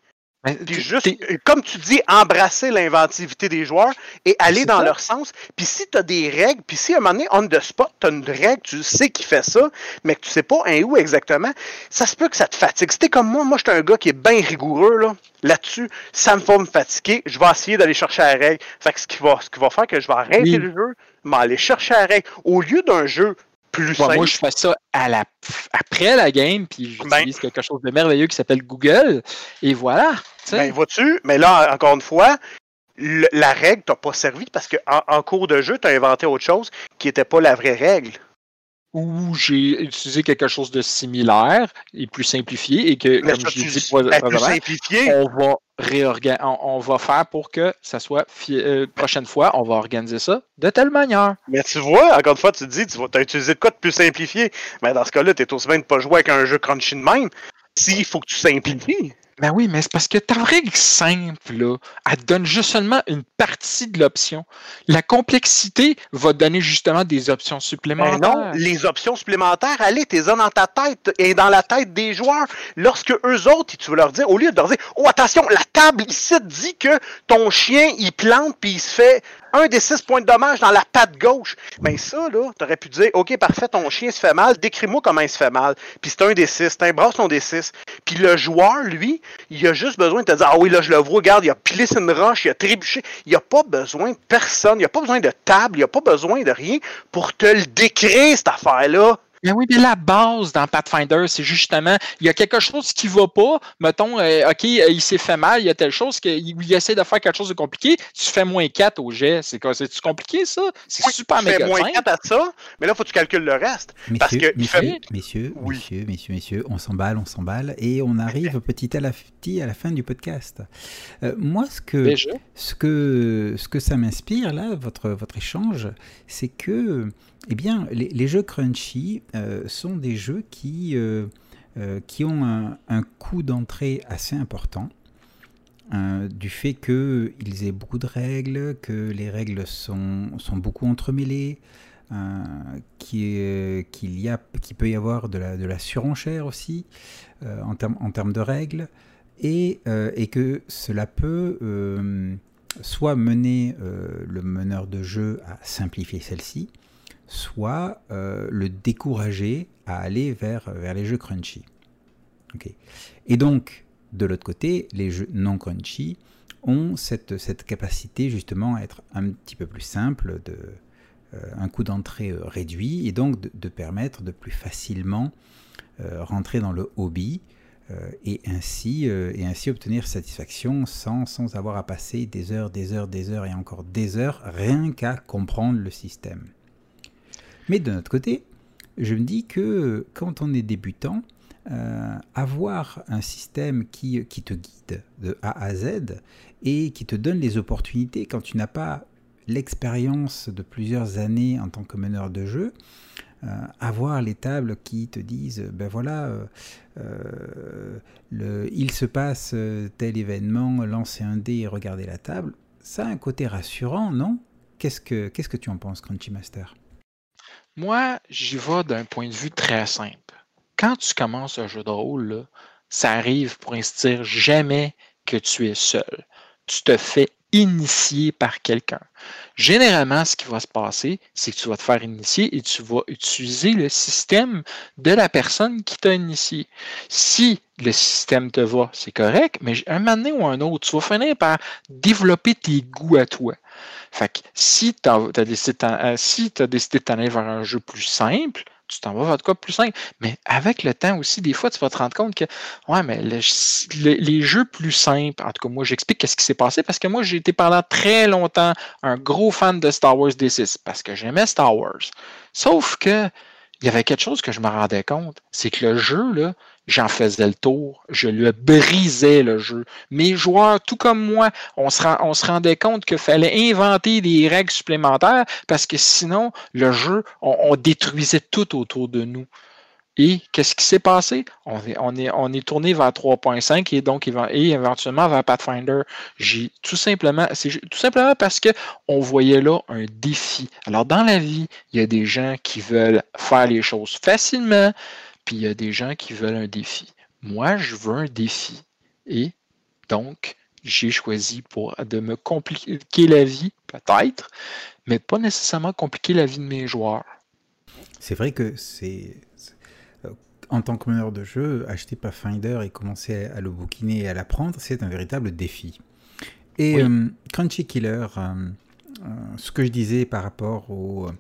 Puis juste, comme tu dis, embrasser l'inventivité des joueurs et aller dans leur sens. Puis si tu as des règles, puis si à un moment donné, on the spot, tu as une règle, tu sais qui fait ça, mais que tu sais pas un où exactement, ça se peut que ça te fatigue. Si t'es comme moi, moi, je suis un gars qui est bien rigoureux là, là-dessus, ça me va me fatiguer, je vais essayer d'aller chercher la règle. Fait que ce qui va, ce qui va faire que je vais arrêter le jeu, mais aller chercher la règle. Au lieu d'un jeu moi, je fais ça à la, après la game, puis ben. j'utilise quelque chose de merveilleux qui s'appelle Google, et voilà. Ben, vois-tu, mais là, encore une fois, la règle t'a pas servi parce qu'en en cours de jeu, tu as inventé autre chose qui n'était pas la vraie règle où j'ai utilisé quelque chose de similaire et plus simplifié et que, comme je dis on va réorganiser, on, va faire pour que ça soit euh, prochaine fois, on va organiser ça de telle manière. Mais tu vois, encore une fois, tu te dis, tu as utilisé de quoi de plus simplifié? Mais dans ce cas-là, tu es aussi bien de pas jouer avec un jeu crunchy de même. S'il faut que tu simplifies. Ben oui, mais c'est parce que ta règle simple, là, elle donne juste seulement une partie de l'option. La complexité va donner justement des options supplémentaires. Ben non, les options supplémentaires, allez, t'es dans ta tête et dans la tête des joueurs. Lorsque eux autres, tu veux leur dire, au lieu de leur dire, oh attention, la table ici dit que ton chien, il plante puis il se fait un des six points de dommage dans la patte gauche. Ben ça, là, t'aurais pu dire, OK, parfait, ton chien se fait mal, décris-moi comment il se fait mal. Puis c'est un des six, c'est un brasse des six. Puis le joueur, lui, il a juste besoin de te dire, ah oui, là, je le vois, regarde, il a pilé une roche, il a trébuché. Il a pas besoin de personne, il a pas besoin de table, il a pas besoin de rien pour te le décrire, cette affaire-là. Mais oui, mais la base dans Pathfinder, c'est justement, il y a quelque chose qui ne va pas. Mettons, euh, OK, euh, il s'est fait mal, il y a telle chose qu'il essaie de faire quelque chose de compliqué. Tu fais moins 4 au jet. C'est compliqué, ça? C'est super tu fais moins 4 à ça, mais là, il faut que tu calcules le reste. Messieurs, parce que messieurs, messieurs, messieurs, messieurs, messieurs, on s'emballe, on s'emballe, et on arrive petit à petit à la fin du podcast. Euh, moi, ce que, ce que, ce que ça m'inspire, là, votre, votre échange, c'est que eh bien, les, jeux crunchy euh, sont des jeux qui, euh, euh, qui ont un, coût d'entrée assez important. du fait qu'ils aient beaucoup de règles, que les règles sont, sont beaucoup entremêlées, qu'il qui peut y avoir de la, de la surenchère aussi en, termes, en de règles, et, et que cela peut soit mener le meneur de jeu à simplifier celle-ci, soit euh, le décourager à aller vers, vers les jeux crunchy. Et donc, de l'autre côté, les jeux non crunchy ont cette, cette, capacité justement à être un petit peu plus simple, de, euh, un coût d'entrée euh, réduit, et donc de, permettre de plus facilement rentrer dans le hobby et, ainsi, et ainsi obtenir satisfaction sans, sans avoir à passer des heures, des heures, des heures et encore des heures rien qu'à comprendre le système. Mais de notre côté, je me dis que quand on est débutant, euh, avoir un système qui, qui, te guide de A à Z et qui te donne les opportunités quand tu n'as pas l'expérience de plusieurs années en tant que meneur de jeu, euh, avoir les tables qui te disent, ben voilà, euh, il se passe tel événement, lancez un dé et regardez la table, ça a un côté rassurant, non? Qu'est-ce que Qu'est-ce que tu en penses, Crunchy Master moi, j'y vais d'un point de vue très simple. Quand tu commences un jeu de rôle, ça arrive, pour ainsi dire, jamais que tu es seul. Tu te fais initier par quelqu'un. Généralement, ce qui va se passer, c'est que tu vas te faire initier et tu vas utiliser le système de la personne qui t'a initié. Si le système te va, c'est correct, mais un moment donné ou un autre, tu vas finir par développer tes goûts à toi. Fait que si tu as, décidé de t'aller vers un jeu plus simple, tu t'en vas vers quoi plus simple. Mais avec le temps aussi, des fois, tu vas te rendre compte que, ouais, mais les jeux plus simples, en tout cas, moi, j'explique qu'est-ce qui s'est passé parce que moi, j'ai été pendant très longtemps un gros fan de Star Wars D6 parce que j'aimais Star Wars. Sauf que, il y avait quelque chose que je me rendais compte, c'est que le jeu, là, j'en faisais le tour, je lui brisais le jeu. Mes joueurs, tout comme moi, on se, on rendait compte qu'il fallait inventer des règles supplémentaires parce que sinon, le jeu, on, détruisait tout autour de nous. Et qu'est-ce qui s'est passé? On est, on est, on tourné vers 3.5 et donc et éventuellement vers Pathfinder. J'ai tout simplement, c'est tout simplement parce qu'on voyait là un défi. Alors, dans la vie, il y a des gens qui veulent faire les choses facilement, puis il y a des gens qui veulent un défi. Moi, je veux un défi. Et donc, j'ai choisi pour, de me compliquer la vie, peut-être, mais pas nécessairement compliquer la vie de mes joueurs. C'est vrai que c'est. Euh, en tant que meneur de jeu, acheter Pathfinder et commencer à le bouquiner et à l'apprendre, c'est un véritable défi. Et euh, Crunchy Killer, euh, ce que je disais par rapport au,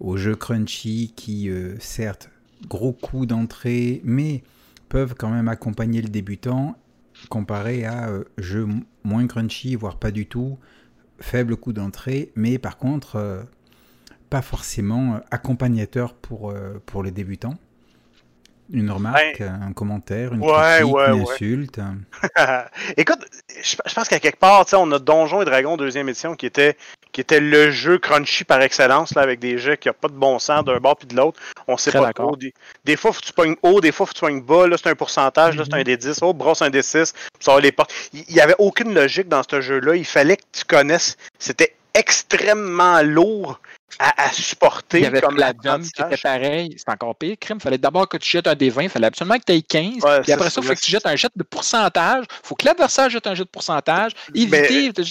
au jeu Crunchy qui, certes, gros coûts d'entrée, mais peuvent quand même accompagner le débutant comparé à euh, jeux moins crunchy, voire pas du tout, faible coût d'entrée, mais par contre euh, pas forcément euh, accompagnateur pour, pour les débutants. Une remarque, un commentaire, une critique, une insulte. Écoute, je, pense qu'à quelque part, on a Donjon et Dragon deuxième édition qui était, qui était le jeu crunchy par excellence, là, avec des jeux qui n'ont pas de bon sens d'un bord puis de l'autre. On sait pas trop. Des, des, fois, faut que tu pognes haut, des fois, faut que tu pognes bas. Là, c'est un pourcentage, là, c'est un mm-hmm. des 10. Oh, brosse un des 6. Ça les portes. Il n'y avait aucune logique dans ce jeu-là. Il fallait que tu connaisses. C'était extrêmement lourd à, supporter. Il y avait comme la dame qui était pareil. C'est encore pire. Crime, il fallait d'abord que tu jettes un des 20. Il fallait absolument que tu aies 15. et après ça, il faut que tu jettes un jet de pourcentage. Il faut que l'adversaire jette un jet de pourcentage. Éviter. Mais,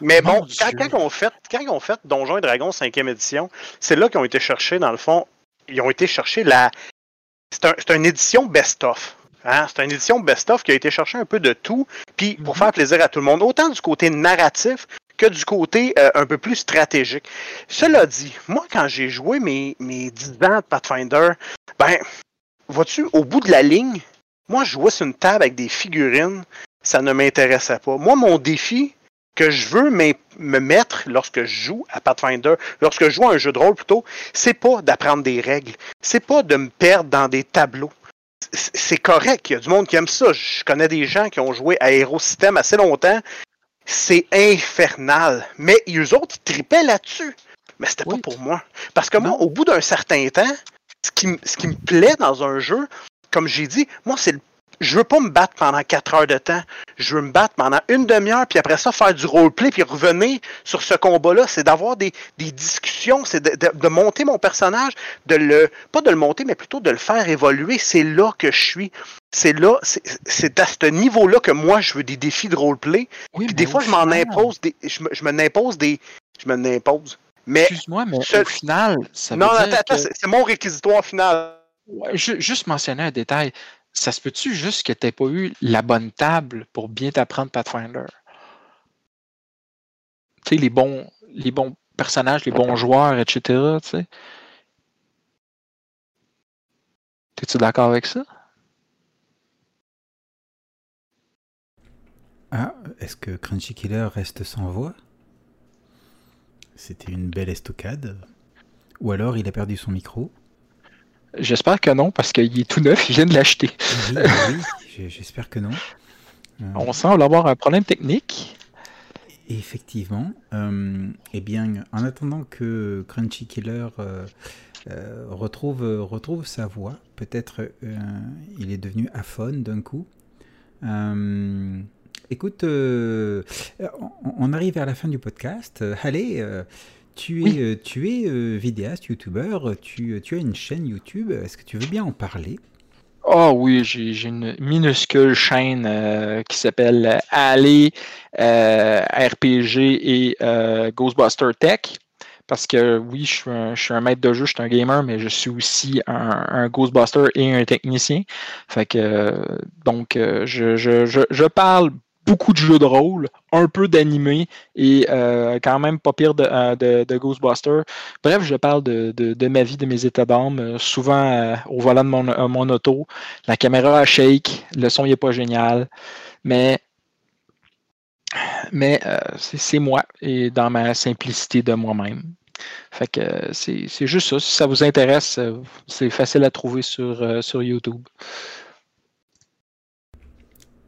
bon, quand, quand, on fait, quand ils ont fait Donjons et Dragons 5e édition, c'est là qu'ils ont été chercher, dans le fond, ils ont été chercher la. C'est un, une édition best-of. Hein? C'est une édition best-of qui a été chercher un peu de tout, puis pour mhm. faire plaisir à tout le monde, autant du côté narratif que du côté euh, un peu plus stratégique. Cela dit, moi, quand j'ai joué mes, mes 10 ans de Pathfinder, ben, vois-tu, au bout de la ligne, moi, je jouais sur une table avec des figurines, ça ne m'intéressait pas. Moi, mon défi que je veux me mettre lorsque je joue à Pathfinder, lorsque je joue à un jeu de rôle plutôt, c'est pas d'apprendre des règles, c'est pas de me perdre dans des tableaux c'est correct. Il y a du monde qui aime ça. Je connais des gens qui ont joué à Aerosystem assez longtemps. C'est infernal. Mais eux autres, ils tripaient là-dessus. Mais c'était pas pour moi. Parce que moi, au bout d'un certain temps, ce qui, ce qui me plaît dans un jeu, comme j'ai dit, moi, c'est le je veux pas me battre pendant quatre heures de temps. Je veux me battre pendant une demi-heure, puis après ça, faire du roleplay, puis revenir sur ce combat-là. C'est d'avoir des, discussions, c'est de, monter mon personnage, de le, pas de le monter, mais plutôt de le faire évoluer. C'est là que je suis. C'est là, c'est à ce niveau-là que moi, je veux des défis de roleplay. Oui, puis des fois, je m'en impose des, je me, je impose des, je me n'impose. Mais Excuse-moi, mais au final, ça veut non, attends, c'est mon réquisitoire final. juste mentionner un détail ça se peut-tu juste que tu n'aies pas eu la bonne table pour bien t'apprendre Pathfinder? Tu sais, les bons, les bons personnages, les bons joueurs, etc. Tu sais. Es-tu d'accord avec ça? Ah, est-ce que Crunchy Killer reste sans voix? C'était une belle estocade. Ou alors il a perdu son micro J'espère que non, parce qu'il est tout neuf, il vient de l'acheter. Oui, j'espère que non. Euh, On semble avoir un problème technique. Effectivement. Euh, eh bien, en attendant que Crunchy Killer euh, retrouve, retrouve sa voix, peut-être il est devenu aphone d'un coup. écoute, on, arrive vers la fin du podcast. allez, tu es, euh, tu es euh, vidéaste, youtubeur, tu, tu as une chaîne YouTube. Est-ce que tu veux bien en parler? Oh oui, j'ai une minuscule chaîne euh, qui s'appelle Allez RPG et Ghostbuster Tech. Parce que oui, je suis, un, je suis, un, maître de jeu, je suis un gamer, mais je suis aussi un, un Ghostbuster et un technicien. Fait que donc je, je, je, je parle beaucoup de jeux de rôle, un peu d'animé et euh, quand même pas pire de, euh, de, Ghostbusters. Bref, je parle de, de, ma vie, de mes états d'âme, euh, souvent au volant de mon, mon, auto. La caméra shake, le son n'est pas génial, mais, mais c'est moi et dans ma simplicité de moi-même. Fait que c'est juste ça. Si ça vous intéresse, c'est facile à trouver sur, sur YouTube.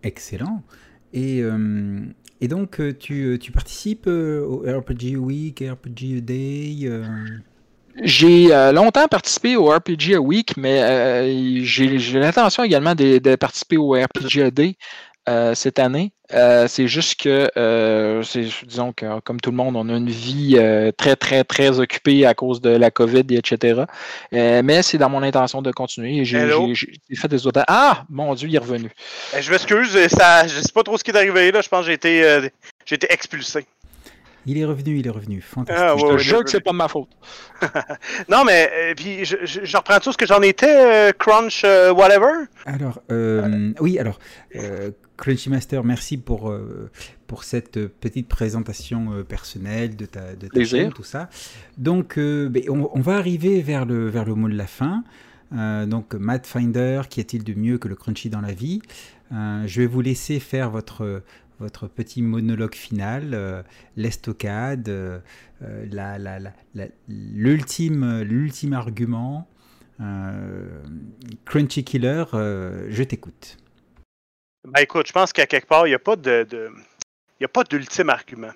Excellent. Et, euh, et donc, euh, tu, euh, tu participes au RPG Week, RPG Day J'ai longtemps participé au RPG Week, mais j'ai l'intention également de, de, participer au RPG Day. Euh, cette année. Euh, c'est juste que, euh, disons que comme tout le monde, on a une vie très, très, très occupée à cause de la COVID, etc. mais c'est dans mon intention de continuer. J'ai fait des autres. Ah, mon Dieu, il est revenu. Je m'excuse, ça, je sais pas trop ce qui est arrivé là. Je pense que j'ai été, été expulsé. Il est revenu, il est revenu. Fantastique. Ah, je te jure que c'est pas de ma faute. non, mais puis je, je, reprends tout ce que j'en étais, Crunch, whatever? Alors, oui, alors, Crunchy Master, merci pour, euh, pour cette petite présentation euh, personnelle de ta, de ta chaîne, tout ça. Donc, euh, ben, on, va arriver vers le, vers le mot de la fin. donc, Matt Finder, qu'y a-t-il de mieux que le Crunchy dans la vie? Je vais vous laisser faire votre, votre petit monologue final, l'estocade, l'ultime l'ultime argument. Crunchy Killer, je t'écoute. Ben écoute, je pense qu'à quelque part, il n'y a pas de, pas d'ultime argument.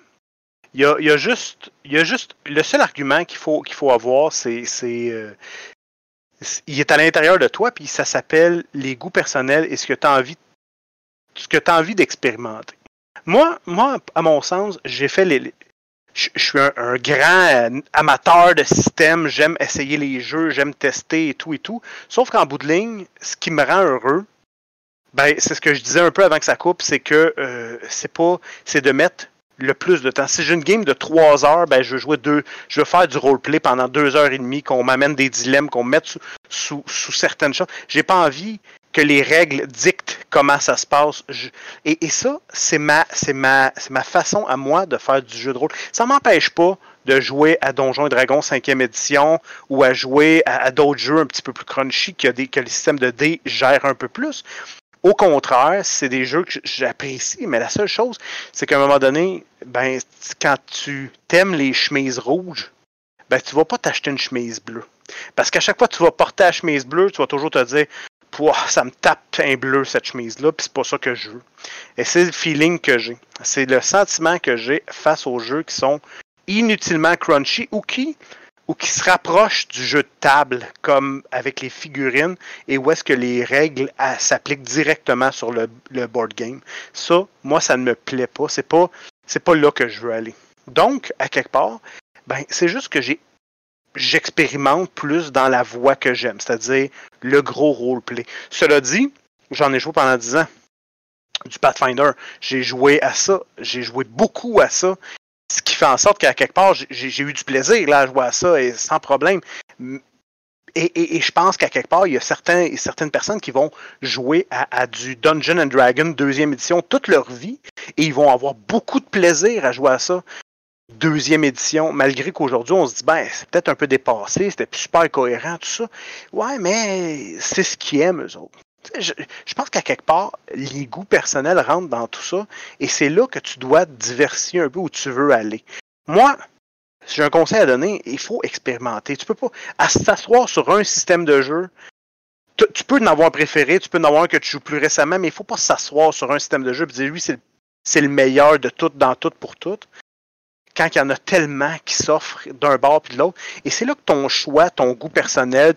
Il y a, y a, juste, y a juste le seul argument qu'il faut qu'il faut avoir, c'est, c'est, euh, il est à l'intérieur de toi, puis ça s'appelle les goûts personnels et ce que tu as envie, ce que envie d'expérimenter. Moi, moi, à mon sens, j'ai fait les, je, suis un, un, grand amateur de système, j'aime essayer les jeux, j'aime tester et tout et tout. Sauf qu'en bout de ligne, ce qui me rend heureux, ben, c'est ce que je disais un peu avant que ça coupe, c'est que euh, c'est pas. C'est de mettre le plus de temps. Si j'ai une game de trois heures, ben, je veux jouer deux. Je veux faire du roleplay pendant deux heures et demie, qu'on m'amène des dilemmes, qu'on me mette sous, sous, certaines choses. J'ai pas envie que les règles dictent comment ça se passe. et, ça, c'est ma, c'est ma, c'est ma façon à moi de faire du jeu de rôle. Ça m'empêche pas de jouer à Donjons et Dragons 5e édition ou à jouer à, d'autres jeux un petit peu plus crunchy que, des, que le système de dés gère un peu plus. Au contraire, c'est des jeux que j'apprécie, mais la seule chose, c'est qu'à un moment donné, ben, quand tu t'aimes les chemises rouges, ben, tu vas pas t'acheter une chemise bleue. Parce qu'à chaque fois que tu vas porter la chemise bleue, tu vas toujours te dire, ça me tape un bleu cette chemise-là, puis c'est pas ça que je veux. Et c'est le feeling que j'ai. C'est le sentiment que j'ai face aux jeux qui sont inutilement crunchy ou qui, ou qui se rapprochent du jeu de table, comme avec les figurines, et où est-ce que les règles s'appliquent directement sur le, board game. Ça, moi, ça ne me plaît pas. C'est pas, c'est pas là que je veux aller. Donc, à quelque part, ben, c'est juste que j'expérimente plus dans la voie que j'aime, c'est-à-dire le gros roleplay. Cela dit, j'en ai joué pendant 10 ans. Du Pathfinder, j'ai joué à ça, j'ai joué beaucoup à ça, ce qui fait en sorte qu'à quelque part, j'ai eu du plaisir à jouer à ça et sans problème. Et, je pense qu'à quelque part, il y a certains, certaines personnes qui vont jouer à, du Dungeon and Dragon deuxième édition toute leur vie et ils vont avoir beaucoup de plaisir à jouer à ça. Deuxième édition, malgré qu'aujourd'hui on se dit, ben, c'est peut-être un peu dépassé, c'était super cohérent, tout ça. Ouais, mais c'est ce qu'ils aiment, eux autres je, pense qu'à quelque part, les goûts personnels rentrent dans tout ça et c'est là que tu dois diversifier un peu où tu veux aller. Moi, j'ai un conseil à donner, il faut expérimenter. Tu peux pas s'asseoir sur un système de jeu. Tu, peux en avoir préféré, tu peux en avoir un que tu joues plus récemment, mais il faut pas s'asseoir sur un système de jeu et dire lui, c'est le meilleur de tout, dans tout, pour tout quand il y en a tellement qui s'offrent d'un bord puis de l'autre. Et c'est là que ton choix, ton goût personnel,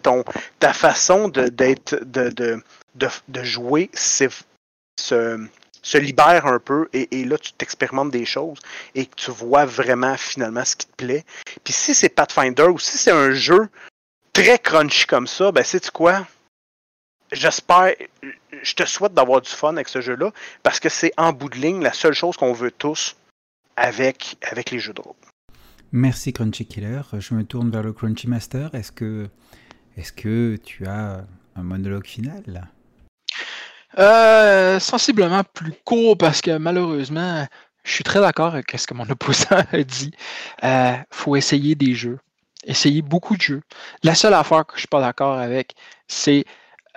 ta façon d'être, jouer se, se, libère un peu et, là, tu t'expérimentes des choses et tu vois vraiment finalement ce qui te plaît. Puis si c'est Pathfinder ou si c'est un jeu très crunchy comme ça, ben sais-tu quoi? J'espère, je te souhaite d'avoir du fun avec ce jeu-là parce que c'est en bout de ligne la seule chose qu'on veut tous avec, avec les jeux de rôle. Merci Crunchy Killer. Je me tourne vers le Crunchy Master. Est-ce que, est que tu as un monologue final? Euh, sensiblement plus court parce que malheureusement, je suis très d'accord avec ce que mon opposant a dit. Il euh, faut essayer des jeux. Essayer beaucoup de jeux. La seule affaire que je ne suis pas d'accord avec, c'est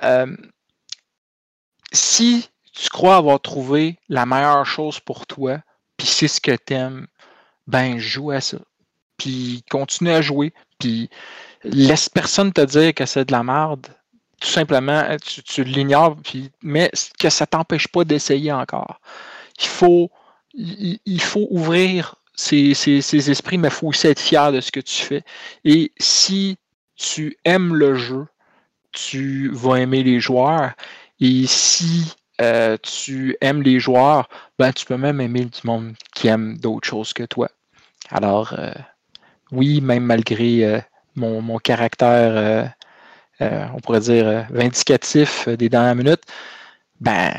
euh, si tu crois avoir trouvé la meilleure chose pour toi, puis c'est ce que tu aimes, ben joue à ça. Puis continue à jouer. Puis laisse personne te dire que c'est de la merde tout simplement, tu, l'ignores, mais que ça ne t'empêche pas d'essayer encore. Il faut, il, faut ouvrir ses, esprits, mais il faut aussi être fier de ce que tu fais. Et si tu aimes le jeu, tu vas aimer les joueurs. Et si euh, tu aimes les joueurs, ben, tu peux même aimer du monde qui aime d'autres choses que toi. Alors, euh, oui, même malgré euh, mon, mon, caractère euh, on pourrait dire, euh, vindicatif euh, des dernières minutes, ben,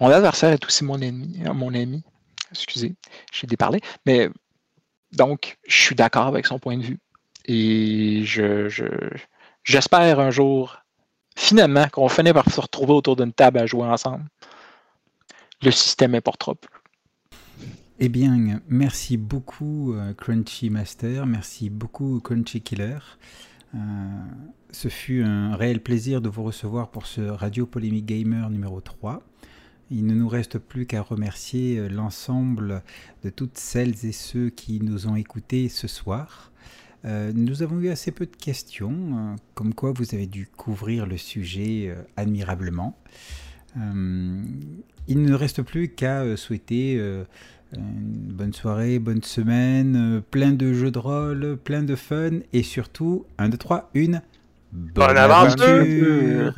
mon adversaire est aussi mon ennemi, mon ami. Excusez, j'ai déparlé. Mais donc, je suis d'accord avec son point de vue. Et je, j'espère un jour, finalement, qu'on finisse par se retrouver autour d'une table à jouer ensemble. Le système est trop plus. Eh bien, merci beaucoup Crunchy Master, merci beaucoup Crunchy Killer. Euh, ce fut un réel plaisir de vous recevoir pour ce Radio Polémique Gamer numéro 3. Il ne nous reste plus qu'à remercier euh, l'ensemble de toutes celles et ceux qui nous ont écoutés ce soir. Euh, nous avons eu assez peu de questions, comme quoi vous avez dû couvrir le sujet admirablement. il ne reste plus qu'à souhaiter une bonne soirée, bonne semaine, euh, plein de jeux de rôle, plein de fun et surtout, 1, 2, 3, une bonne, aventure.